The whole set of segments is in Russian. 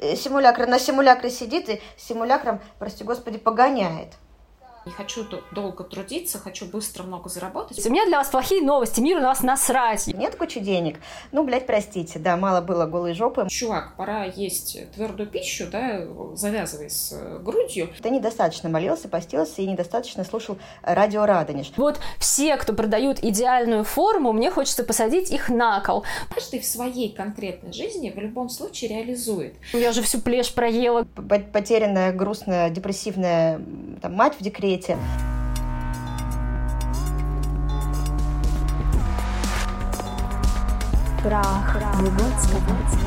э, симулякр на симулякре сидит и симулякром, прости господи, погоняет не хочу долго трудиться, хочу быстро много заработать. У меня для вас плохие новости, мир на вас насрать. Нет кучи денег. Ну, блядь, простите, да, мало было голой жопы. Чувак, пора есть твердую пищу, да, завязывай с э, грудью. Ты недостаточно молился, постился и недостаточно слушал радио Радонеж. Вот все, кто продают идеальную форму, мне хочется посадить их на кол. Каждый в своей конкретной жизни в любом случае реализует. Я уже всю плешь проела. Потерянная, грустная, депрессивная там, мать в декрете свете. Прах Выгодского.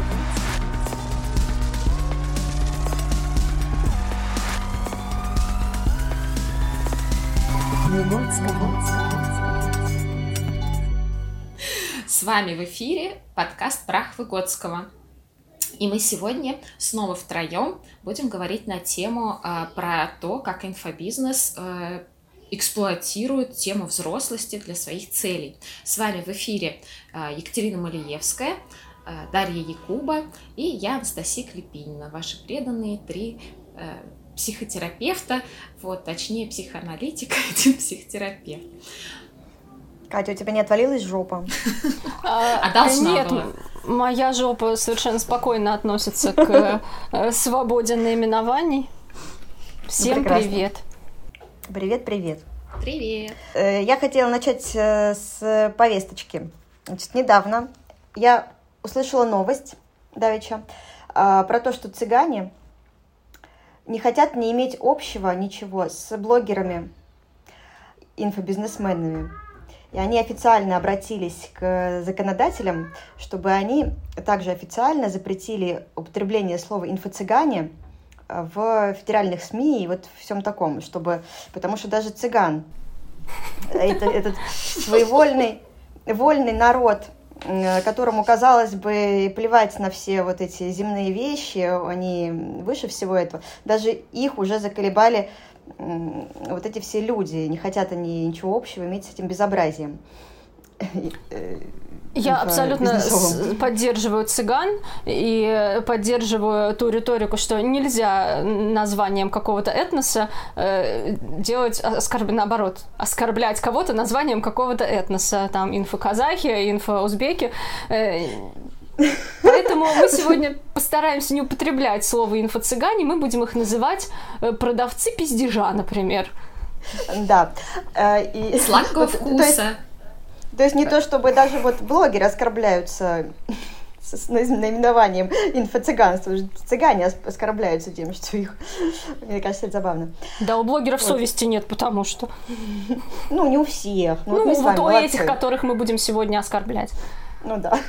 С вами в эфире подкаст Прах Выгодского. И мы сегодня снова втроем будем говорить на тему э, про то, как инфобизнес э, эксплуатирует тему взрослости для своих целей. С вами в эфире э, Екатерина Малиевская, э, Дарья Якуба и я, Анастасия Клепинина, ваши преданные три э, психотерапевта, вот, точнее, психоаналитика, один психотерапевт. Катя, у тебя не отвалилась жопа? А, а должна Нет, моя жопа совершенно спокойно относится к э, свободе наименований. Всем привет. Привет, привет. Привет. Э, я хотела начать э, с повесточки. Значит, недавно я услышала новость, Давича, про то, что цыгане не хотят не иметь общего ничего с блогерами, инфобизнесменами. И они официально обратились к законодателям, чтобы они также официально запретили употребление слова «инфо-цыгане» в федеральных СМИ и вот всем таком, чтобы, потому что даже цыган, это, этот своевольный вольный народ, которому, казалось бы, плевать на все вот эти земные вещи, они выше всего этого, даже их уже заколебали вот эти все люди, не хотят они ничего общего иметь с этим безобразием. Э, Я абсолютно поддерживаю цыган и поддерживаю ту риторику, что нельзя названием какого-то этноса э, делать оскорб... наоборот, оскорблять кого-то названием какого-то этноса, там инфо-казахи, инфо-узбеки. Э, Поэтому мы сегодня постараемся не употреблять слово инфо-цыгане, мы будем их называть э, продавцы пиздежа, например. Да. Э, и... Сладкого вкуса. То есть, то есть не то, чтобы даже вот блогеры оскорбляются с наименованием инфо-цыганства. Цыгане оскорбляются тем, что их... Мне кажется, это забавно. Да, у блогеров вот. совести нет, потому что... Ну, не у всех. Ну, ну вот, вот у этих, которых мы будем сегодня оскорблять. Ну да.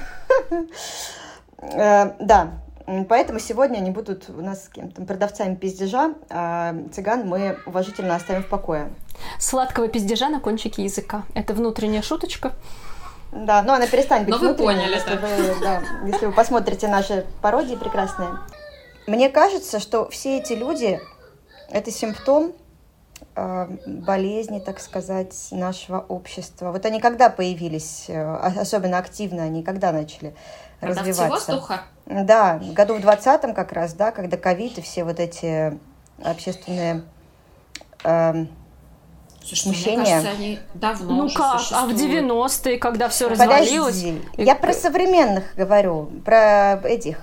Э, да, Поэтому сегодня они будут у нас с кем-то продавцами пиздежа, а цыган мы уважительно оставим в покое. Сладкого пиздежа на кончике языка. Это внутренняя шуточка. Да, но она перестанет быть Но вы поняли, если, вы, да, если вы посмотрите наши пародии прекрасные. Мне кажется, что все эти люди – это симптом болезни, так сказать, нашего общества. Вот они когда появились, э, особенно активно, они когда начали Продавцы развиваться? воздуха? Да, году в двадцатом как раз, да, когда ковид и все вот эти общественные э, Слушайте, смущения. Мне кажется, они давно Ну как, существуют. а в 90-е, когда все развалилось? Подожди, я про современных говорю, про этих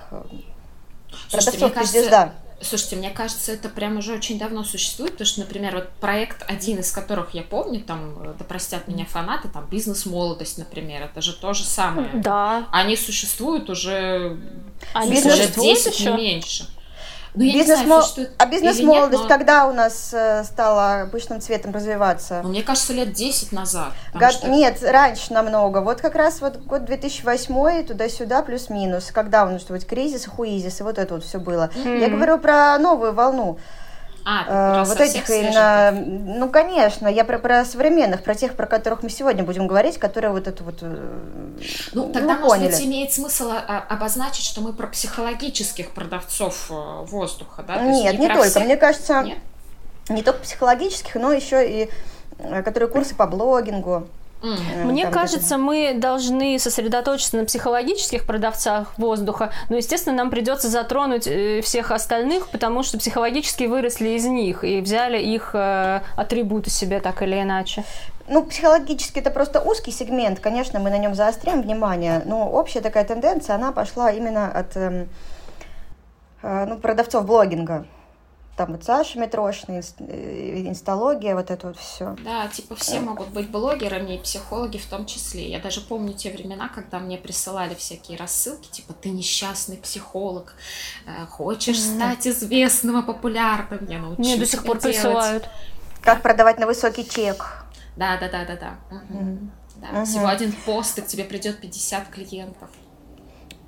Слушайте, продавцов кажется, Слушайте, мне кажется, это прям уже очень давно существует, потому что, например, вот проект, один из которых я помню, там, да простят меня фанаты, там, «Бизнес-молодость», например, это же то же самое. Да. Они существуют уже, Они лет 10, еще? не меньше. Ну, я бизнес не знаю, существует А бизнес-молодость но... когда у нас э, стала обычным цветом развиваться? Ну, мне кажется, лет 10 назад. Год... Что... Нет, раньше намного. Вот как раз вот год 2008 туда-сюда плюс-минус. Когда у нас что, вот кризис, хуизис, и вот это вот все было. Mm-hmm. Я говорю про новую волну. А, э, вот этих именно, ну конечно, я про, про современных, про тех, про которых мы сегодня будем говорить, которые вот это вот. Э, ну тогда ну, может быть имеет смысл а, обозначить, что мы про психологических продавцов э, воздуха, да? Нет, не, не только. Всех... Мне кажется, Нет? не только психологических, но еще и которые курсы по блогингу. Mm. Мне Там кажется, мы должны сосредоточиться на психологических продавцах воздуха, но, естественно, нам придется затронуть э, всех остальных, потому что психологически выросли из них и взяли их э, атрибуты себе так или иначе. Ну, психологически это просто узкий сегмент, конечно, мы на нем заострим внимание, но общая такая тенденция, она пошла именно от э, э, ну, продавцов блогинга там вот Саша Митрошина, э, инсталогия, вот это вот все. Да, типа все могут быть блогерами и психологи в том числе. Я даже помню те времена, когда мне присылали всякие рассылки, типа ты несчастный психолог, э, хочешь mm-hmm. стать известным и популярным, я научусь Мне до сих пор делать. присылают. Как продавать на высокий чек. Да, да, да, да, да. Угу. Mm-hmm. да. Mm-hmm. Всего один пост, и к тебе придет 50 клиентов.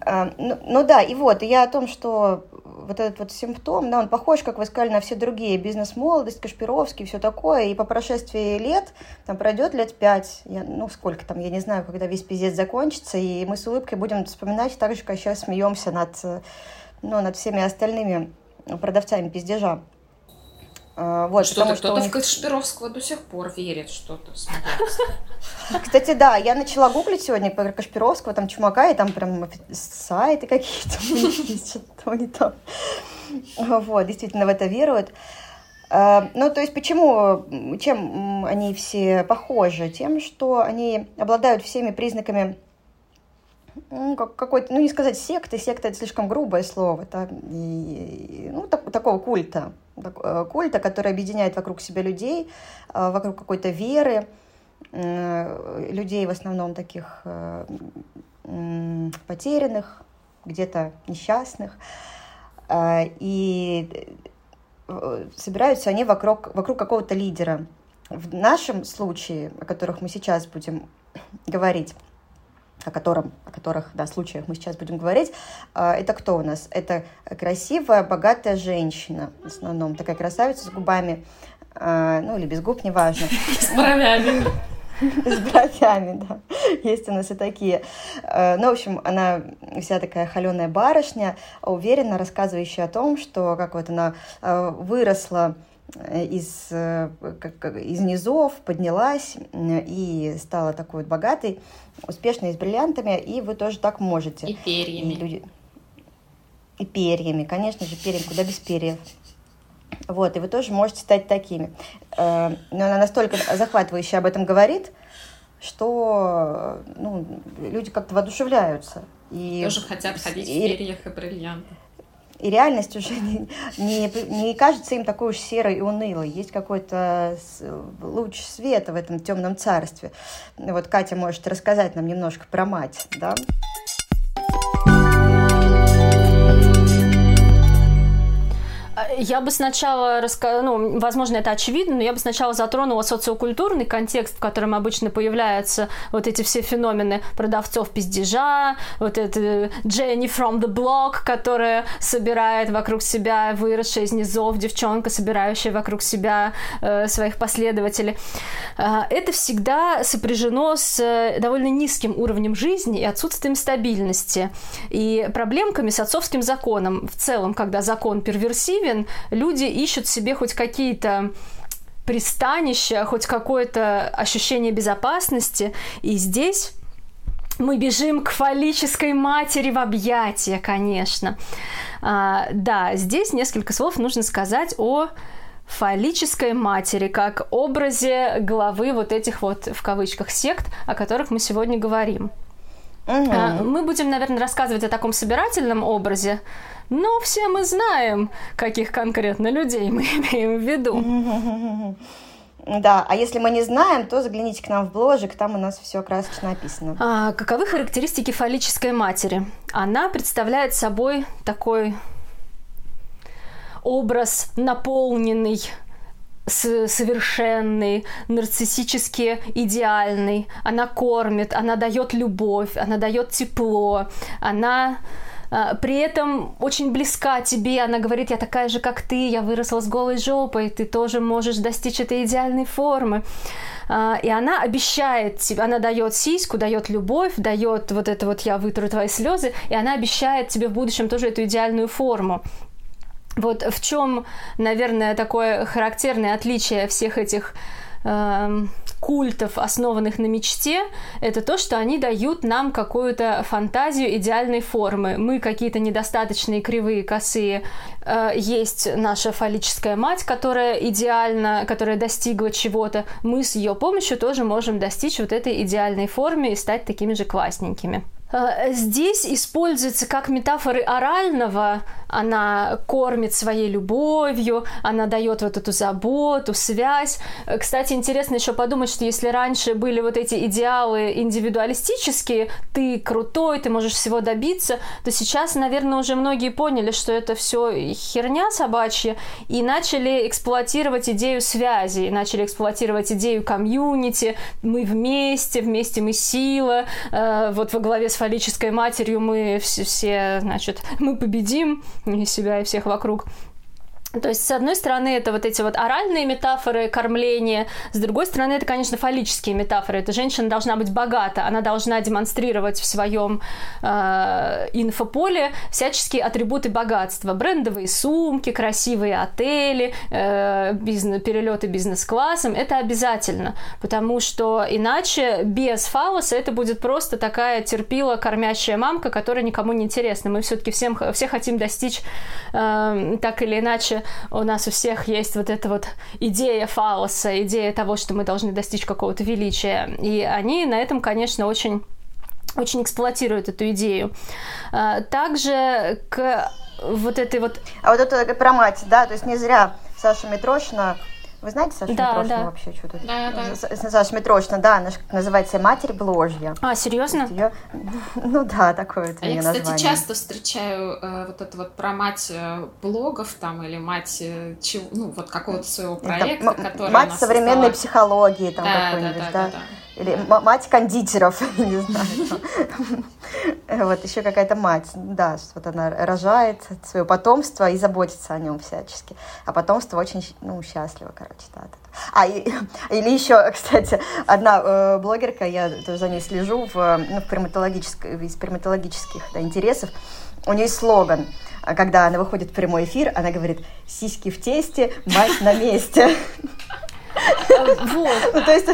А, ну, ну да, и вот, я о том, что вот этот вот симптом, да, он похож, как вы сказали, на все другие, бизнес-молодость, Кашпировский, все такое, и по прошествии лет, там пройдет лет пять, я, ну сколько там, я не знаю, когда весь пиздец закончится, и мы с улыбкой будем вспоминать так же, как сейчас смеемся над, ну, над всеми остальными продавцами пиздежа. А, вот, что-то кто-то них... в Кашпировского до сих пор верит, что-то Кстати, да, я начала гуглить сегодня про Кашпировского, там Чумака, и там прям сайты какие-то что-то не то. Вот, действительно в это веруют. А, ну, то есть почему, чем они все похожи? Тем, что они обладают всеми признаками ну, как, какой-то, ну, не сказать секты, секта это слишком грубое слово, так, и, ну, так, такого культа. Э, культа, который объединяет вокруг себя людей, э, вокруг какой-то веры, э, людей в основном таких потерянных, где-то несчастных. И собираются они вокруг, вокруг какого-то лидера. В нашем случае, о которых мы сейчас будем говорить, о, котором, о которых, да, случаях мы сейчас будем говорить, а, это кто у нас? Это красивая, богатая женщина, в основном, такая красавица с губами, а, ну, или без губ, неважно. С бровями. С бровями, да. Есть у нас и такие. А, ну, в общем, она вся такая холеная барышня, уверенно рассказывающая о том, что как вот она выросла из, э, из низов, поднялась и стала такой вот богатой, успешной, с бриллиантами, и вы тоже так можете. И перьями. И, люди... и перьями, конечно же, перьями, куда без перьев. Вот, и вы тоже можете стать такими. Э, но она настолько захватывающе об этом говорит, что ну, люди как-то воодушевляются. И, тоже хотят ходить и, в перьях и бриллиантах и реальность уже не, не, не кажется им такой уж серой и унылой. Есть какой-то луч света в этом темном царстве. Вот Катя может рассказать нам немножко про мать, да? Я бы сначала рассказала, ну, возможно, это очевидно, но я бы сначала затронула социокультурный контекст, в котором обычно появляются вот эти все феномены продавцов пиздежа, вот это Дженни from the block, которая собирает вокруг себя выросшая из низов девчонка, собирающая вокруг себя э, своих последователей. Э, это всегда сопряжено с э, довольно низким уровнем жизни и отсутствием стабильности, и проблемками с отцовским законом. В целом, когда закон перверсивен, люди ищут себе хоть какие-то пристанища, хоть какое-то ощущение безопасности. И здесь мы бежим к фаллической матери в объятия, конечно. А, да, здесь несколько слов нужно сказать о фаллической матери, как образе главы вот этих вот, в кавычках, сект, о которых мы сегодня говорим. Угу. Мы будем, наверное, рассказывать о таком собирательном образе, но все мы знаем, каких конкретно людей мы имеем в виду. Да, а если мы не знаем, то загляните к нам в бложик, там у нас все красочно написано. А, каковы характеристики фаллической матери? Она представляет собой такой образ наполненный совершенный, нарциссически идеальный. Она кормит, она дает любовь, она дает тепло, она при этом очень близка тебе, она говорит, я такая же, как ты, я выросла с голой жопой, ты тоже можешь достичь этой идеальной формы. А, и она обещает тебе, она дает сиську, дает любовь, дает вот это вот я вытру твои слезы, и она обещает тебе в будущем тоже эту идеальную форму. Вот в чем, наверное, такое характерное отличие всех этих э, культов, основанных на мечте, это то, что они дают нам какую-то фантазию идеальной формы. Мы какие-то недостаточные, кривые, косые. Э, есть наша фаллическая мать, которая идеально, которая достигла чего-то. Мы с ее помощью тоже можем достичь вот этой идеальной формы и стать такими же классненькими. Э, здесь используется как метафоры орального, она кормит своей любовью, она дает вот эту заботу, связь. Э, кстати, интересно еще подумать, что если раньше были вот эти идеалы индивидуалистические, ты крутой, ты можешь всего добиться, то сейчас, наверное, уже многие поняли, что это все херня собачья, и начали эксплуатировать идею связи, начали эксплуатировать идею комьюнити, мы вместе, вместе мы сила, э, вот во главе с фаллической матерью мы все, все значит, мы победим и себя, и всех вокруг. То есть, с одной стороны, это вот эти вот оральные метафоры кормления, с другой стороны, это, конечно, фаллические метафоры. Эта женщина должна быть богата, она должна демонстрировать в своем э, инфополе всяческие атрибуты богатства. Брендовые сумки, красивые отели, э, бизнес, перелеты бизнес-классом. Это обязательно, потому что иначе без фалоса это будет просто такая терпила, кормящая мамка, которая никому не интересна. Мы все-таки всем, все хотим достичь э, так или иначе у нас у всех есть вот эта вот идея фалоса, идея того, что мы должны достичь какого-то величия. И они на этом, конечно, очень очень эксплуатируют эту идею. А, также к вот этой вот... А вот это про мать, да, то есть не зря Саша Митрошина вы знаете Сашу да, Митрошину да. вообще? Что тут? Да, да. Саша Митрошина, да, она называется «Матерь Бложья». А, серьезно? Ее... Ну да, такое это а ее Я, кстати, название. часто встречаю э, вот это вот про мать э, блогов там или мать э, чего, ну вот какого-то своего проекта, это, который Мать современной психологии там да, какой-нибудь, да? да, да, да, да. Или мать кондитеров, не знаю. Вот еще какая-то мать, да, вот она рожает свое потомство и заботится о нем всячески. А потомство очень, ну, счастливо, короче, да. А, или еще, кстати, одна э, блогерка, я тоже за ней слежу в, ну, в перматологических, из перматологических да, интересов, у нее слоган, когда она выходит в прямой эфир, она говорит «сиськи в тесте, мать на месте». Вот. Ну, то есть,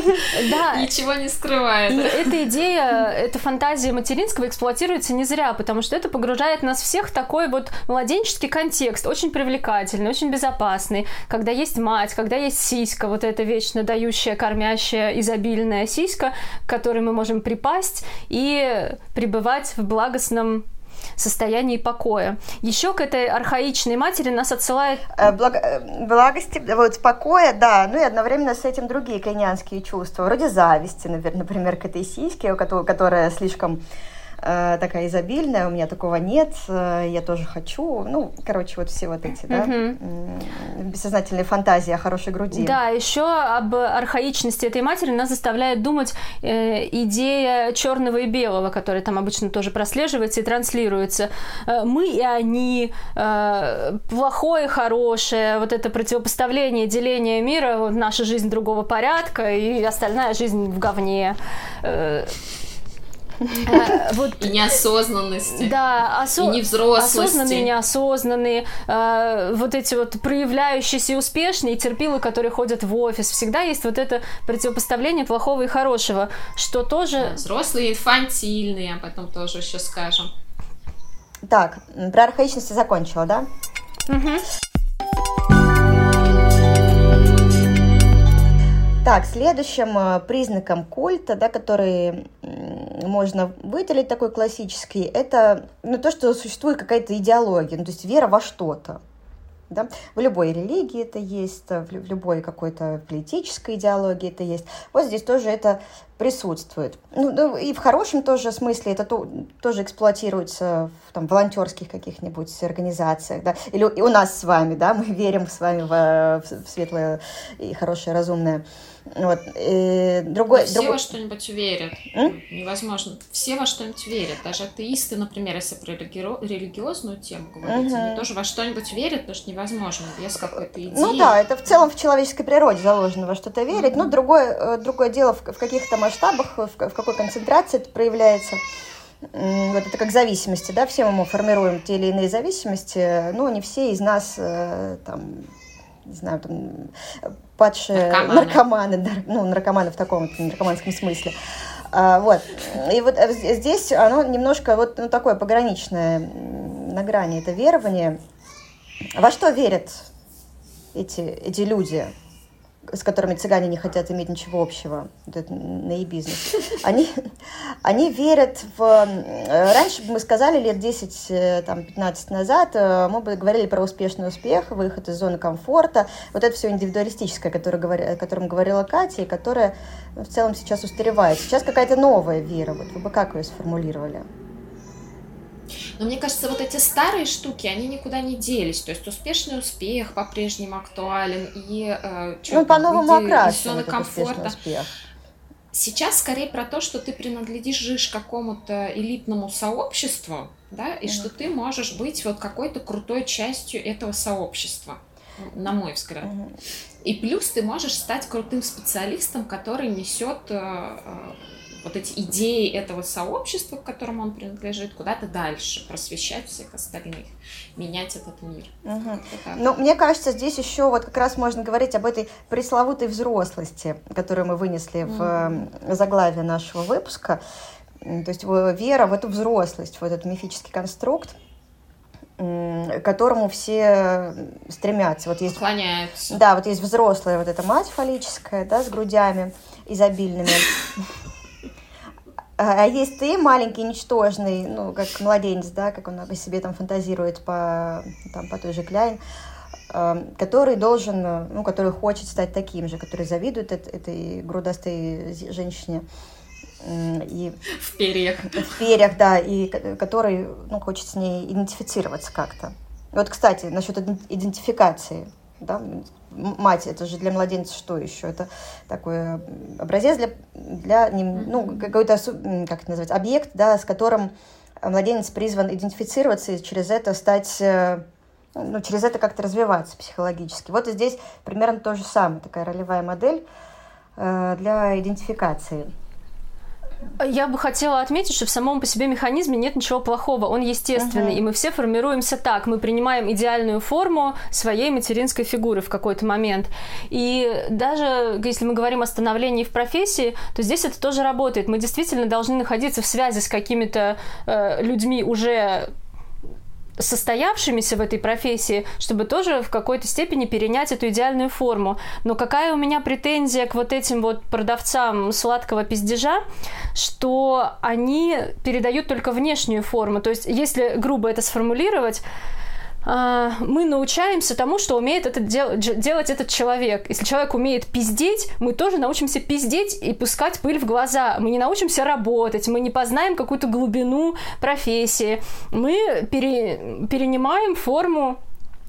да. Ничего не скрывает. И эта идея, эта фантазия материнского эксплуатируется не зря, потому что это погружает нас всех в такой вот младенческий контекст, очень привлекательный, очень безопасный, когда есть мать, когда есть сиська, вот эта вечно дающая, кормящая, изобильная сиська, к которой мы можем припасть и пребывать в благостном состоянии покоя. Еще к этой архаичной матери нас отсылает... Э, благо... Э, благости, вот покоя, да, ну и одновременно с этим другие кайнянские чувства, вроде зависти, наверное, например, к этой сиське, которая слишком э, такая изобильная, у меня такого нет, э, я тоже хочу. Ну, короче, вот все вот эти, да, угу. бессознательные фантазии о хорошей груди. Да, еще об архаичности этой матери нас заставляет думать э, идея черного и белого, которая там обычно тоже прослеживается и транслируется. Э, мы и они, э, плохое и хорошее, вот это противопоставление, деление мира, наша жизнь другого порядка и остальная жизнь в говне. Э, Э, вот, и неосознанности. Да, осо... и невзрослости. Осознанные, неосознанные, э, вот эти вот проявляющиеся и успешные, и терпилы, которые ходят в офис. Всегда есть вот это противопоставление плохого и хорошего, что тоже... Да, взрослые, инфантильные, а потом тоже еще скажем. Так, про архаичность закончила, да? Угу. Так, следующим э, признаком культа, да, который можно выделить такой классический, это ну, то, что существует какая-то идеология, ну, то есть вера во что-то. Да? В любой религии это есть, в любой какой-то политической идеологии это есть. Вот здесь тоже это присутствует. Ну, ну и в хорошем тоже смысле это то, тоже эксплуатируется в там, волонтерских каких-нибудь организациях. Да? Или у нас с вами, да, мы верим с вами в, в светлое и хорошее, разумное. Вот. И другой, все другой... во что-нибудь верят. М? Невозможно. Все во что-нибудь верят. Даже атеисты, например, если про религи... религиозную тему говорить, угу. они тоже во что-нибудь верят, потому что невозможно без какой-то идеи. Ну да, это в целом в человеческой природе заложено во что-то верить. Угу. Но другое, э, другое дело в, в каких-то масштабах, в, в какой концентрации это проявляется. Вот это как зависимости, да, все мы формируем те или иные зависимости, но не все из нас э, там не знаю, там, падшие наркоманы, наркоманы ну, наркоманы в таком наркоманском смысле. А, вот. И вот здесь оно немножко вот ну, такое пограничное на грани, это верование. Во что верят эти, эти люди? С которыми цыгане не хотят иметь ничего общего, это наибизнес, они, они верят в... Раньше бы мы сказали, лет 10-15 э, назад, э, мы бы говорили про успешный успех, выход из зоны комфорта, вот это все индивидуалистическое, которое, о котором говорила Катя, и которое в целом сейчас устаревает. Сейчас какая-то новая вера, вот вы бы как ее сформулировали? Но мне кажется, вот эти старые штуки, они никуда не делись. То есть успешный успех по-прежнему актуален. И, э, ну, по-новому окрашивает комфорта. Успех. Сейчас скорее про то, что ты принадлежишь какому-то элитному сообществу, да, и mm. что ты можешь быть вот какой-то крутой частью этого сообщества, на мой взгляд. Mm. И плюс ты можешь стать крутым специалистом, который несет э, э вот эти идеи этого сообщества, к которому он принадлежит, куда-то дальше, просвещать всех остальных, менять этот мир. Угу. Ну, мне кажется, здесь еще вот как раз можно говорить об этой пресловутой взрослости, которую мы вынесли угу. в заглавие нашего выпуска. То есть вера в эту взрослость, в этот мифический конструкт, к которому все стремятся. Вот есть, Клоняются. Да, вот есть взрослая вот эта мать фаллическая, да, с грудями изобильными. А, а есть ты маленький, ничтожный, ну, как младенец, да, как он о себе там фантазирует по, там, по той же Кляйн, который должен, ну, который хочет стать таким же, который завидует этой, этой грудастой женщине. И в перьях. В перьях, да, и который, ну, хочет с ней идентифицироваться как-то. Вот, кстати, насчет идентификации, да, мать, это же для младенца что еще? Это такой образец для, для ну, какой-то, как это называется, объект, да, с которым младенец призван идентифицироваться и через это стать э, ну, через это как-то развиваться психологически. Вот и здесь примерно то же самое, такая ролевая модель э, для идентификации. Я бы хотела отметить, что в самом по себе механизме нет ничего плохого, он естественный, uh-huh. и мы все формируемся так, мы принимаем идеальную форму своей материнской фигуры в какой-то момент. И даже если мы говорим о становлении в профессии, то здесь это тоже работает. Мы действительно должны находиться в связи с какими-то э, людьми уже состоявшимися в этой профессии, чтобы тоже в какой-то степени перенять эту идеальную форму. Но какая у меня претензия к вот этим вот продавцам сладкого пиздежа, что они передают только внешнюю форму. То есть, если грубо это сформулировать, мы научаемся тому, что умеет это дел- делать этот человек. Если человек умеет пиздеть, мы тоже научимся пиздеть и пускать пыль в глаза. Мы не научимся работать, мы не познаем какую-то глубину профессии. Мы пере- перенимаем форму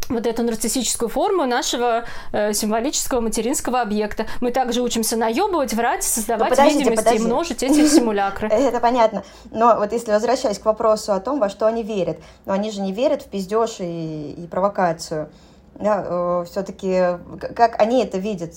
вот эту нарциссическую форму нашего э, символического материнского объекта. Мы также учимся наебывать, врать, создавать ну, видимости подождите. и множить эти симулякры. Это понятно. Но вот если возвращаясь к вопросу о том, во что они верят, но они же не верят в пиздеж и, и провокацию. Да, э, все-таки как они это видят?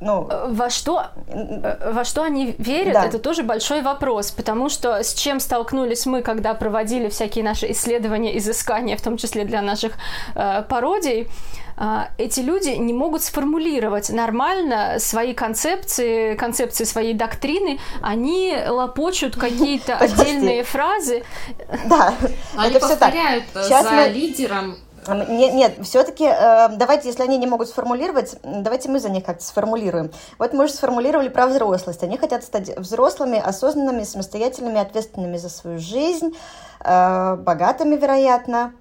Ну... Во что, во что они верят, да. это тоже большой вопрос, потому что с чем столкнулись мы, когда проводили всякие наши исследования, изыскания, в том числе для наших э, пародий, э, эти люди не могут сформулировать нормально свои концепции, концепции своей доктрины, они лопочут какие-то отдельные фразы. Да, они повторяют за лидером нет, нет все-таки э, давайте, если они не могут сформулировать, давайте мы за них как-то сформулируем. Вот мы уже сформулировали про взрослость. Они хотят стать взрослыми, осознанными, самостоятельными, ответственными за свою жизнь, э, богатыми, вероятно.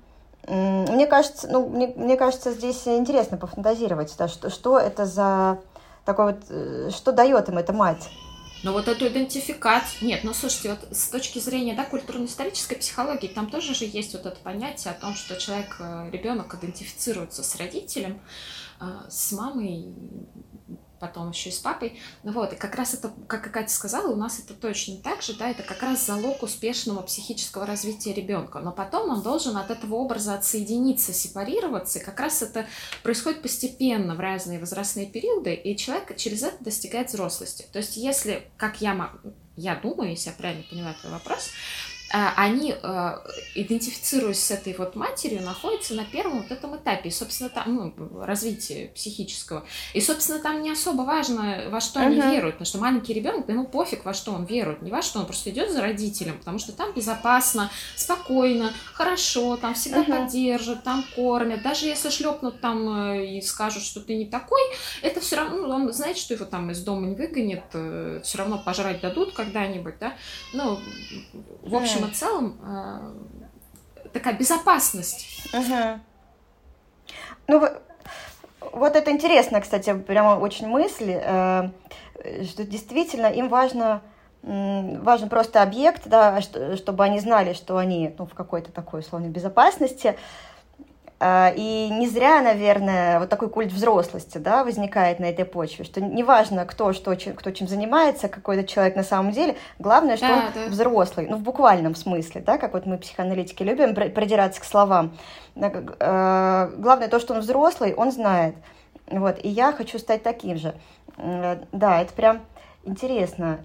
Мне кажется, ну, мне, мне кажется, здесь интересно пофантазировать, да, что, что это за такой вот, э, что дает им эта мать. Но вот эту идентификацию... Нет, ну слушайте, вот с точки зрения да, культурно-исторической психологии, там тоже же есть вот это понятие о том, что человек, э, ребенок идентифицируется с родителем, э, с мамой, потом еще и с папой. Ну вот, и как раз это, как Катя сказала, у нас это точно так же, да, это как раз залог успешного психического развития ребенка. Но потом он должен от этого образа отсоединиться, сепарироваться, и как раз это происходит постепенно в разные возрастные периоды, и человек через это достигает взрослости. То есть если, как я, я думаю, если я правильно поняла твой вопрос, они, а, идентифицируясь с этой вот матерью, находятся на первом вот этом этапе, и, собственно, там, ну, развития психического. И, собственно, там не особо важно, во что они uh-huh. веруют, потому что маленький ребенок, ему пофиг, во что он верует, не во что, он просто идет за родителем, потому что там безопасно, спокойно, хорошо, там всегда uh-huh. поддержат, там кормят, даже если шлепнут там э, и скажут, что ты не такой, это все равно, ну, он знает, что его там из дома не выгонят, э, все равно пожрать дадут когда-нибудь, да, ну, в общем и целом э, такая безопасность. Угу. Ну, вот это интересно, кстати, прямо очень мысль, э, что действительно им важно важен просто объект, да, чтобы они знали, что они ну, в какой-то такой условной безопасности, а, и не зря, наверное, вот такой культ взрослости да, возникает на этой почве, что неважно, кто, что, кто чем занимается, какой-то человек на самом деле, главное, что да, он да. взрослый, ну, в буквальном смысле, да, как вот мы, психоаналитики, любим придираться к словам. А, главное то, что он взрослый, он знает. Вот, и я хочу стать таким же. Да, это прям интересно.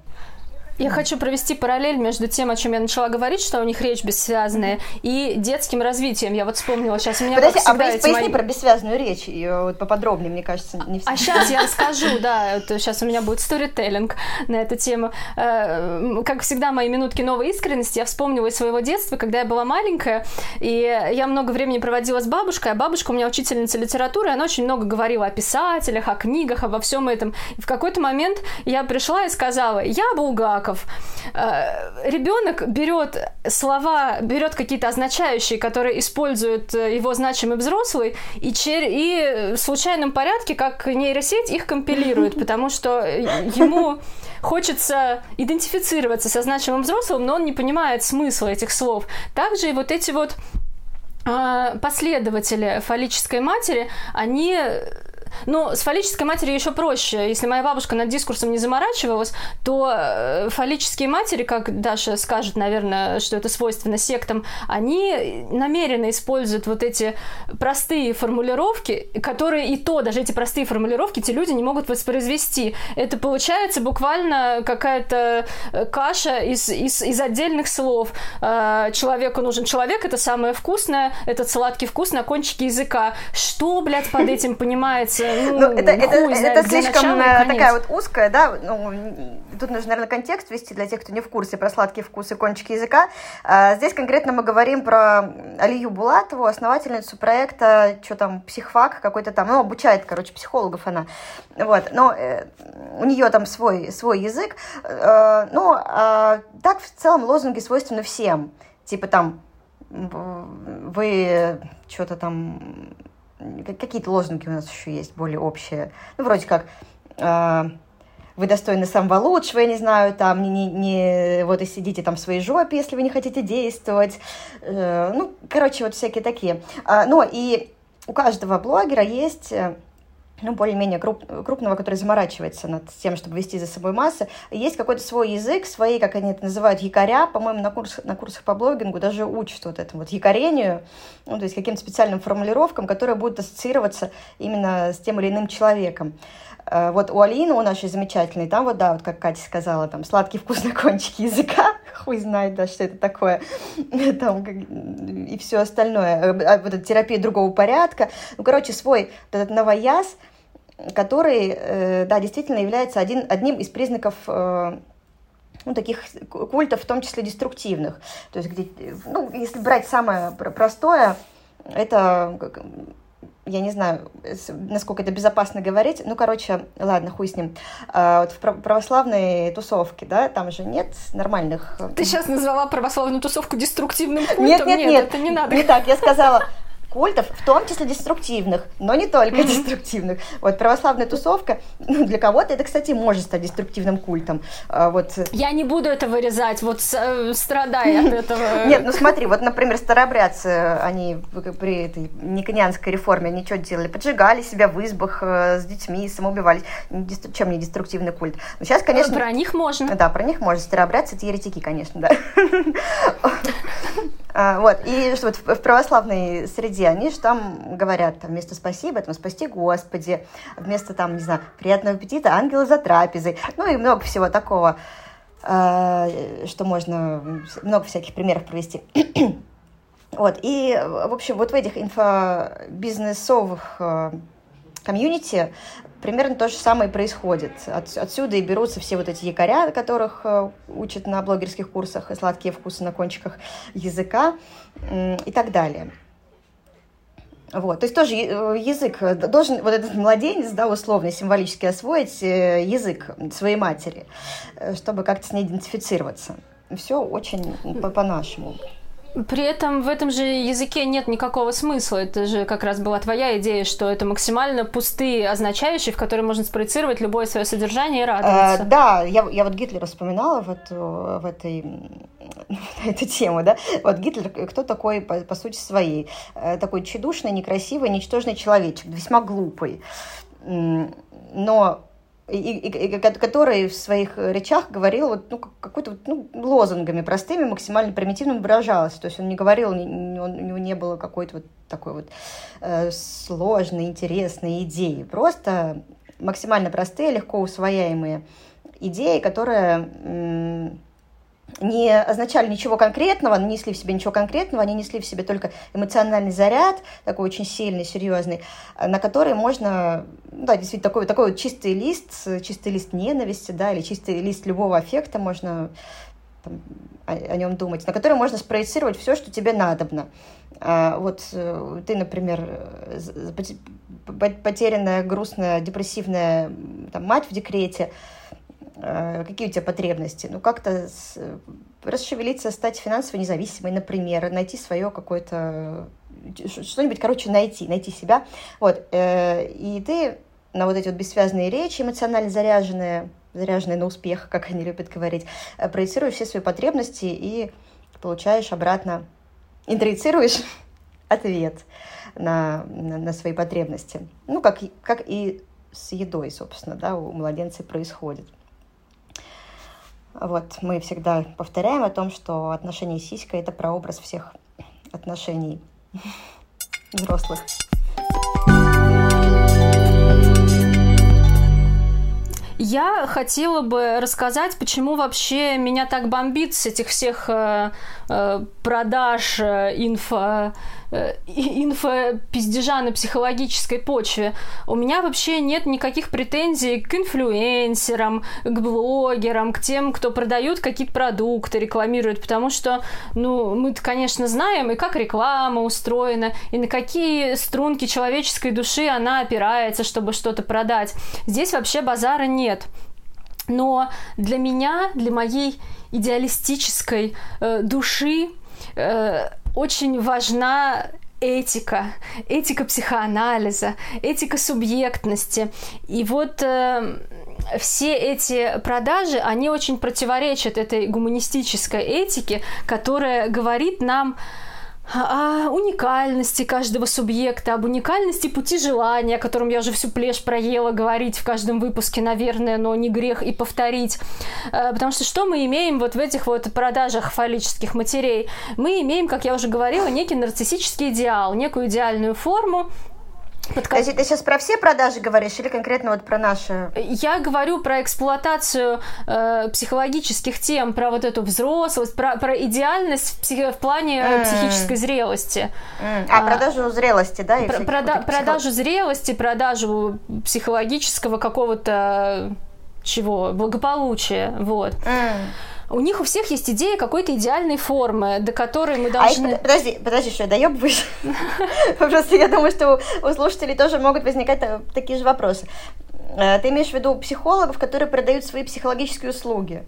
Я хочу провести параллель между тем, о чем я начала говорить, что у них речь бессвязная, и детским развитием. Я вот вспомнила сейчас. У меня, Подожди, а поясни, мои... про бессвязную речь, и вот поподробнее, мне кажется, не все. А сейчас я расскажу, да, сейчас у меня будет сторителлинг на эту тему. Э, как всегда, мои минутки новой искренности. Я вспомнила из своего детства, когда я была маленькая, и я много времени проводила с бабушкой, а бабушка у меня учительница литературы, она очень много говорила о писателях, о книгах, обо всем этом. И в какой-то момент я пришла и сказала, я булгак, знаков. Э, Ребенок берет слова, берет какие-то означающие, которые использует э, его значимый взрослый, и, чер... и в случайном порядке, как нейросеть, их компилирует, потому что ему хочется идентифицироваться со значимым взрослым, но он не понимает смысла этих слов. Также и вот эти вот последователи фаллической матери, они ну, с фаллической матерью еще проще. Если моя бабушка над дискурсом не заморачивалась, то э, фаллические матери, как Даша скажет, наверное, что это свойственно сектам, они намеренно используют вот эти простые формулировки, которые и то, даже эти простые формулировки, эти люди не могут воспроизвести. Это получается буквально какая-то э, каша из, из, из отдельных слов. Э, человеку нужен человек, это самое вкусное, этот сладкий вкус на кончике языка. Что, блядь, под этим понимается? Ну, ну это, это, это слишком начала, такая вот узкая, да, ну, тут нужно, наверное, контекст вести для тех, кто не в курсе про сладкие вкусы кончики языка. А, здесь конкретно мы говорим про Алию Булатову, основательницу проекта, что там, психфак какой-то там, ну, обучает, короче, психологов она, вот, но э, у нее там свой, свой язык, э, ну, э, так в целом лозунги свойственны всем, типа там, вы что-то там какие-то лозунги у нас еще есть более общие. Ну, вроде как э, вы достойны самого лучшего, я не знаю, там, не, не, не вот и сидите там в своей жопе, если вы не хотите действовать. Э, ну, короче, вот всякие такие. Э, ну, и у каждого блогера есть э, ну, более-менее круп, крупного, который заморачивается над тем, чтобы вести за собой массы, есть какой-то свой язык, свои, как они это называют, якоря, по-моему, на, курс, на курсах по блогингу даже учат вот этому вот якорению, ну, то есть каким-то специальным формулировкам, которые будут ассоциироваться именно с тем или иным человеком. Э, вот у Алины, у нашей замечательной, там вот, да, вот как Катя сказала, там сладкий вкус на кончике языка, хуй знает, да, что это такое, там, и все остальное, э, а вот эта терапия другого порядка, ну, короче, свой этот новояз – который, э, да, действительно является один, одним из признаков э, ну, таких культов, в том числе деструктивных. То есть, где, ну, если брать самое простое, это, я не знаю, насколько это безопасно говорить, ну, короче, ладно, хуй с ним. А, вот в православной тусовке, да, там же нет нормальных... Ты сейчас назвала православную тусовку деструктивным культом? Нет, нет, нет, нет это не надо. Не так, я сказала, культов, в том числе деструктивных, но не только mm-hmm. деструктивных. Вот православная тусовка, ну, для кого-то это, кстати, может стать деструктивным культом. А, вот. Я не буду это вырезать, вот э, страдай от этого. Нет, ну смотри, вот, например, старообрядцы, они при этой никонианской реформе, они что делали? Поджигали себя в избах э, с детьми, самоубивались. Чем не деструктивный культ? Но сейчас, конечно... Про них можно. Да, про них можно. Старообрядцы — это еретики, конечно, да. А, вот, и что вот в православной среде они же там говорят, там, вместо спасибо, там, спасти Господи, вместо, там, не знаю, приятного аппетита, ангела за трапезой, ну и много всего такого. что можно много всяких примеров провести. Вот, и, в общем, вот в этих инфобизнесовых комьюнити примерно то же самое происходит. От, отсюда и берутся все вот эти якоря, которых э, учат на блогерских курсах, и сладкие вкусы на кончиках языка и так далее. Вот, то есть тоже э, язык, э, должен вот этот младенец, да, условно, символически освоить язык своей матери, чтобы как-то с ней идентифицироваться. Все очень по-нашему. По при этом в этом же языке нет никакого смысла. Это же как раз была твоя идея, что это максимально пустые означающие, в которые можно спроецировать любое свое содержание и радоваться. А, да, я, я вот Гитлера вспоминала в, эту, в этой эту тему, да. Вот Гитлер, кто такой по, по сути своей? Э, такой тщедушный, некрасивый, ничтожный человечек, весьма глупый. Но и, и, и, который в своих речах говорил вот, ну, какой-то ну, лозунгами простыми, максимально примитивным выражался. То есть он не говорил, он, у него не было какой-то вот такой вот э, сложной, интересной идеи. Просто максимально простые, легко усвояемые идеи, которые... Не означали ничего конкретного, не несли в себе ничего конкретного, они несли в себе только эмоциональный заряд, такой очень сильный, серьезный, на который можно, да, действительно, такой, такой вот чистый лист, чистый лист ненависти, да, или чистый лист любого аффекта можно там, о, о нем думать, на который можно спроецировать все, что тебе надобно. А, вот э, ты, например, потерянная, грустная, депрессивная там, мать в декрете, Э, какие у тебя потребности? Ну, как-то расшевелиться, стать финансово независимой, например, найти свое какое-то... Что-нибудь, короче, найти, найти себя. Вот. Э, и ты на вот эти вот бессвязные речи, эмоционально заряженные, заряженные на успех, как они любят говорить, э, проецируешь все свои потребности и получаешь обратно, интроицируешь ответ на, на, на свои потребности. Ну, как, как и с едой, собственно, да, у младенца происходит. Вот, мы всегда повторяем о том, что отношения с сиськой – это прообраз всех отношений взрослых. Я хотела бы рассказать, почему вообще меня так бомбит с этих всех э, продаж э, инфо Э, инфопиздежа на психологической почве. У меня вообще нет никаких претензий к инфлюенсерам, к блогерам, к тем, кто продают какие-то продукты, рекламирует, потому что, ну, мы конечно, знаем, и как реклама устроена, и на какие струнки человеческой души она опирается, чтобы что-то продать. Здесь вообще базара нет. Но для меня, для моей идеалистической э, души, э, очень важна этика, этика психоанализа, этика субъектности. И вот э, все эти продажи, они очень противоречат этой гуманистической этике, которая говорит нам, о уникальности каждого субъекта, об уникальности пути желания, о котором я уже всю плешь проела говорить в каждом выпуске, наверное, но не грех и повторить. Э, потому что что мы имеем вот в этих вот продажах фаллических матерей? Мы имеем, как я уже говорила, некий нарциссический идеал, некую идеальную форму. Подожди, ты сейчас про все продажи говоришь или конкретно вот про наши? Я говорю про эксплуатацию э, психологических тем, про вот эту взрослость, про, про идеальность в, психи... в плане mm. психической зрелости. Mm. А, а продажу зрелости, да? Про, прода... Продажу зрелости, продажу психологического какого-то чего, благополучия, вот. Mm у них у всех есть идея какой-то идеальной формы, до которой мы должны... А подожди, подожди, что я доебываюсь? Просто я думаю, что у слушателей тоже могут возникать такие же вопросы. Э, ты имеешь в виду психологов, которые продают свои психологические услуги?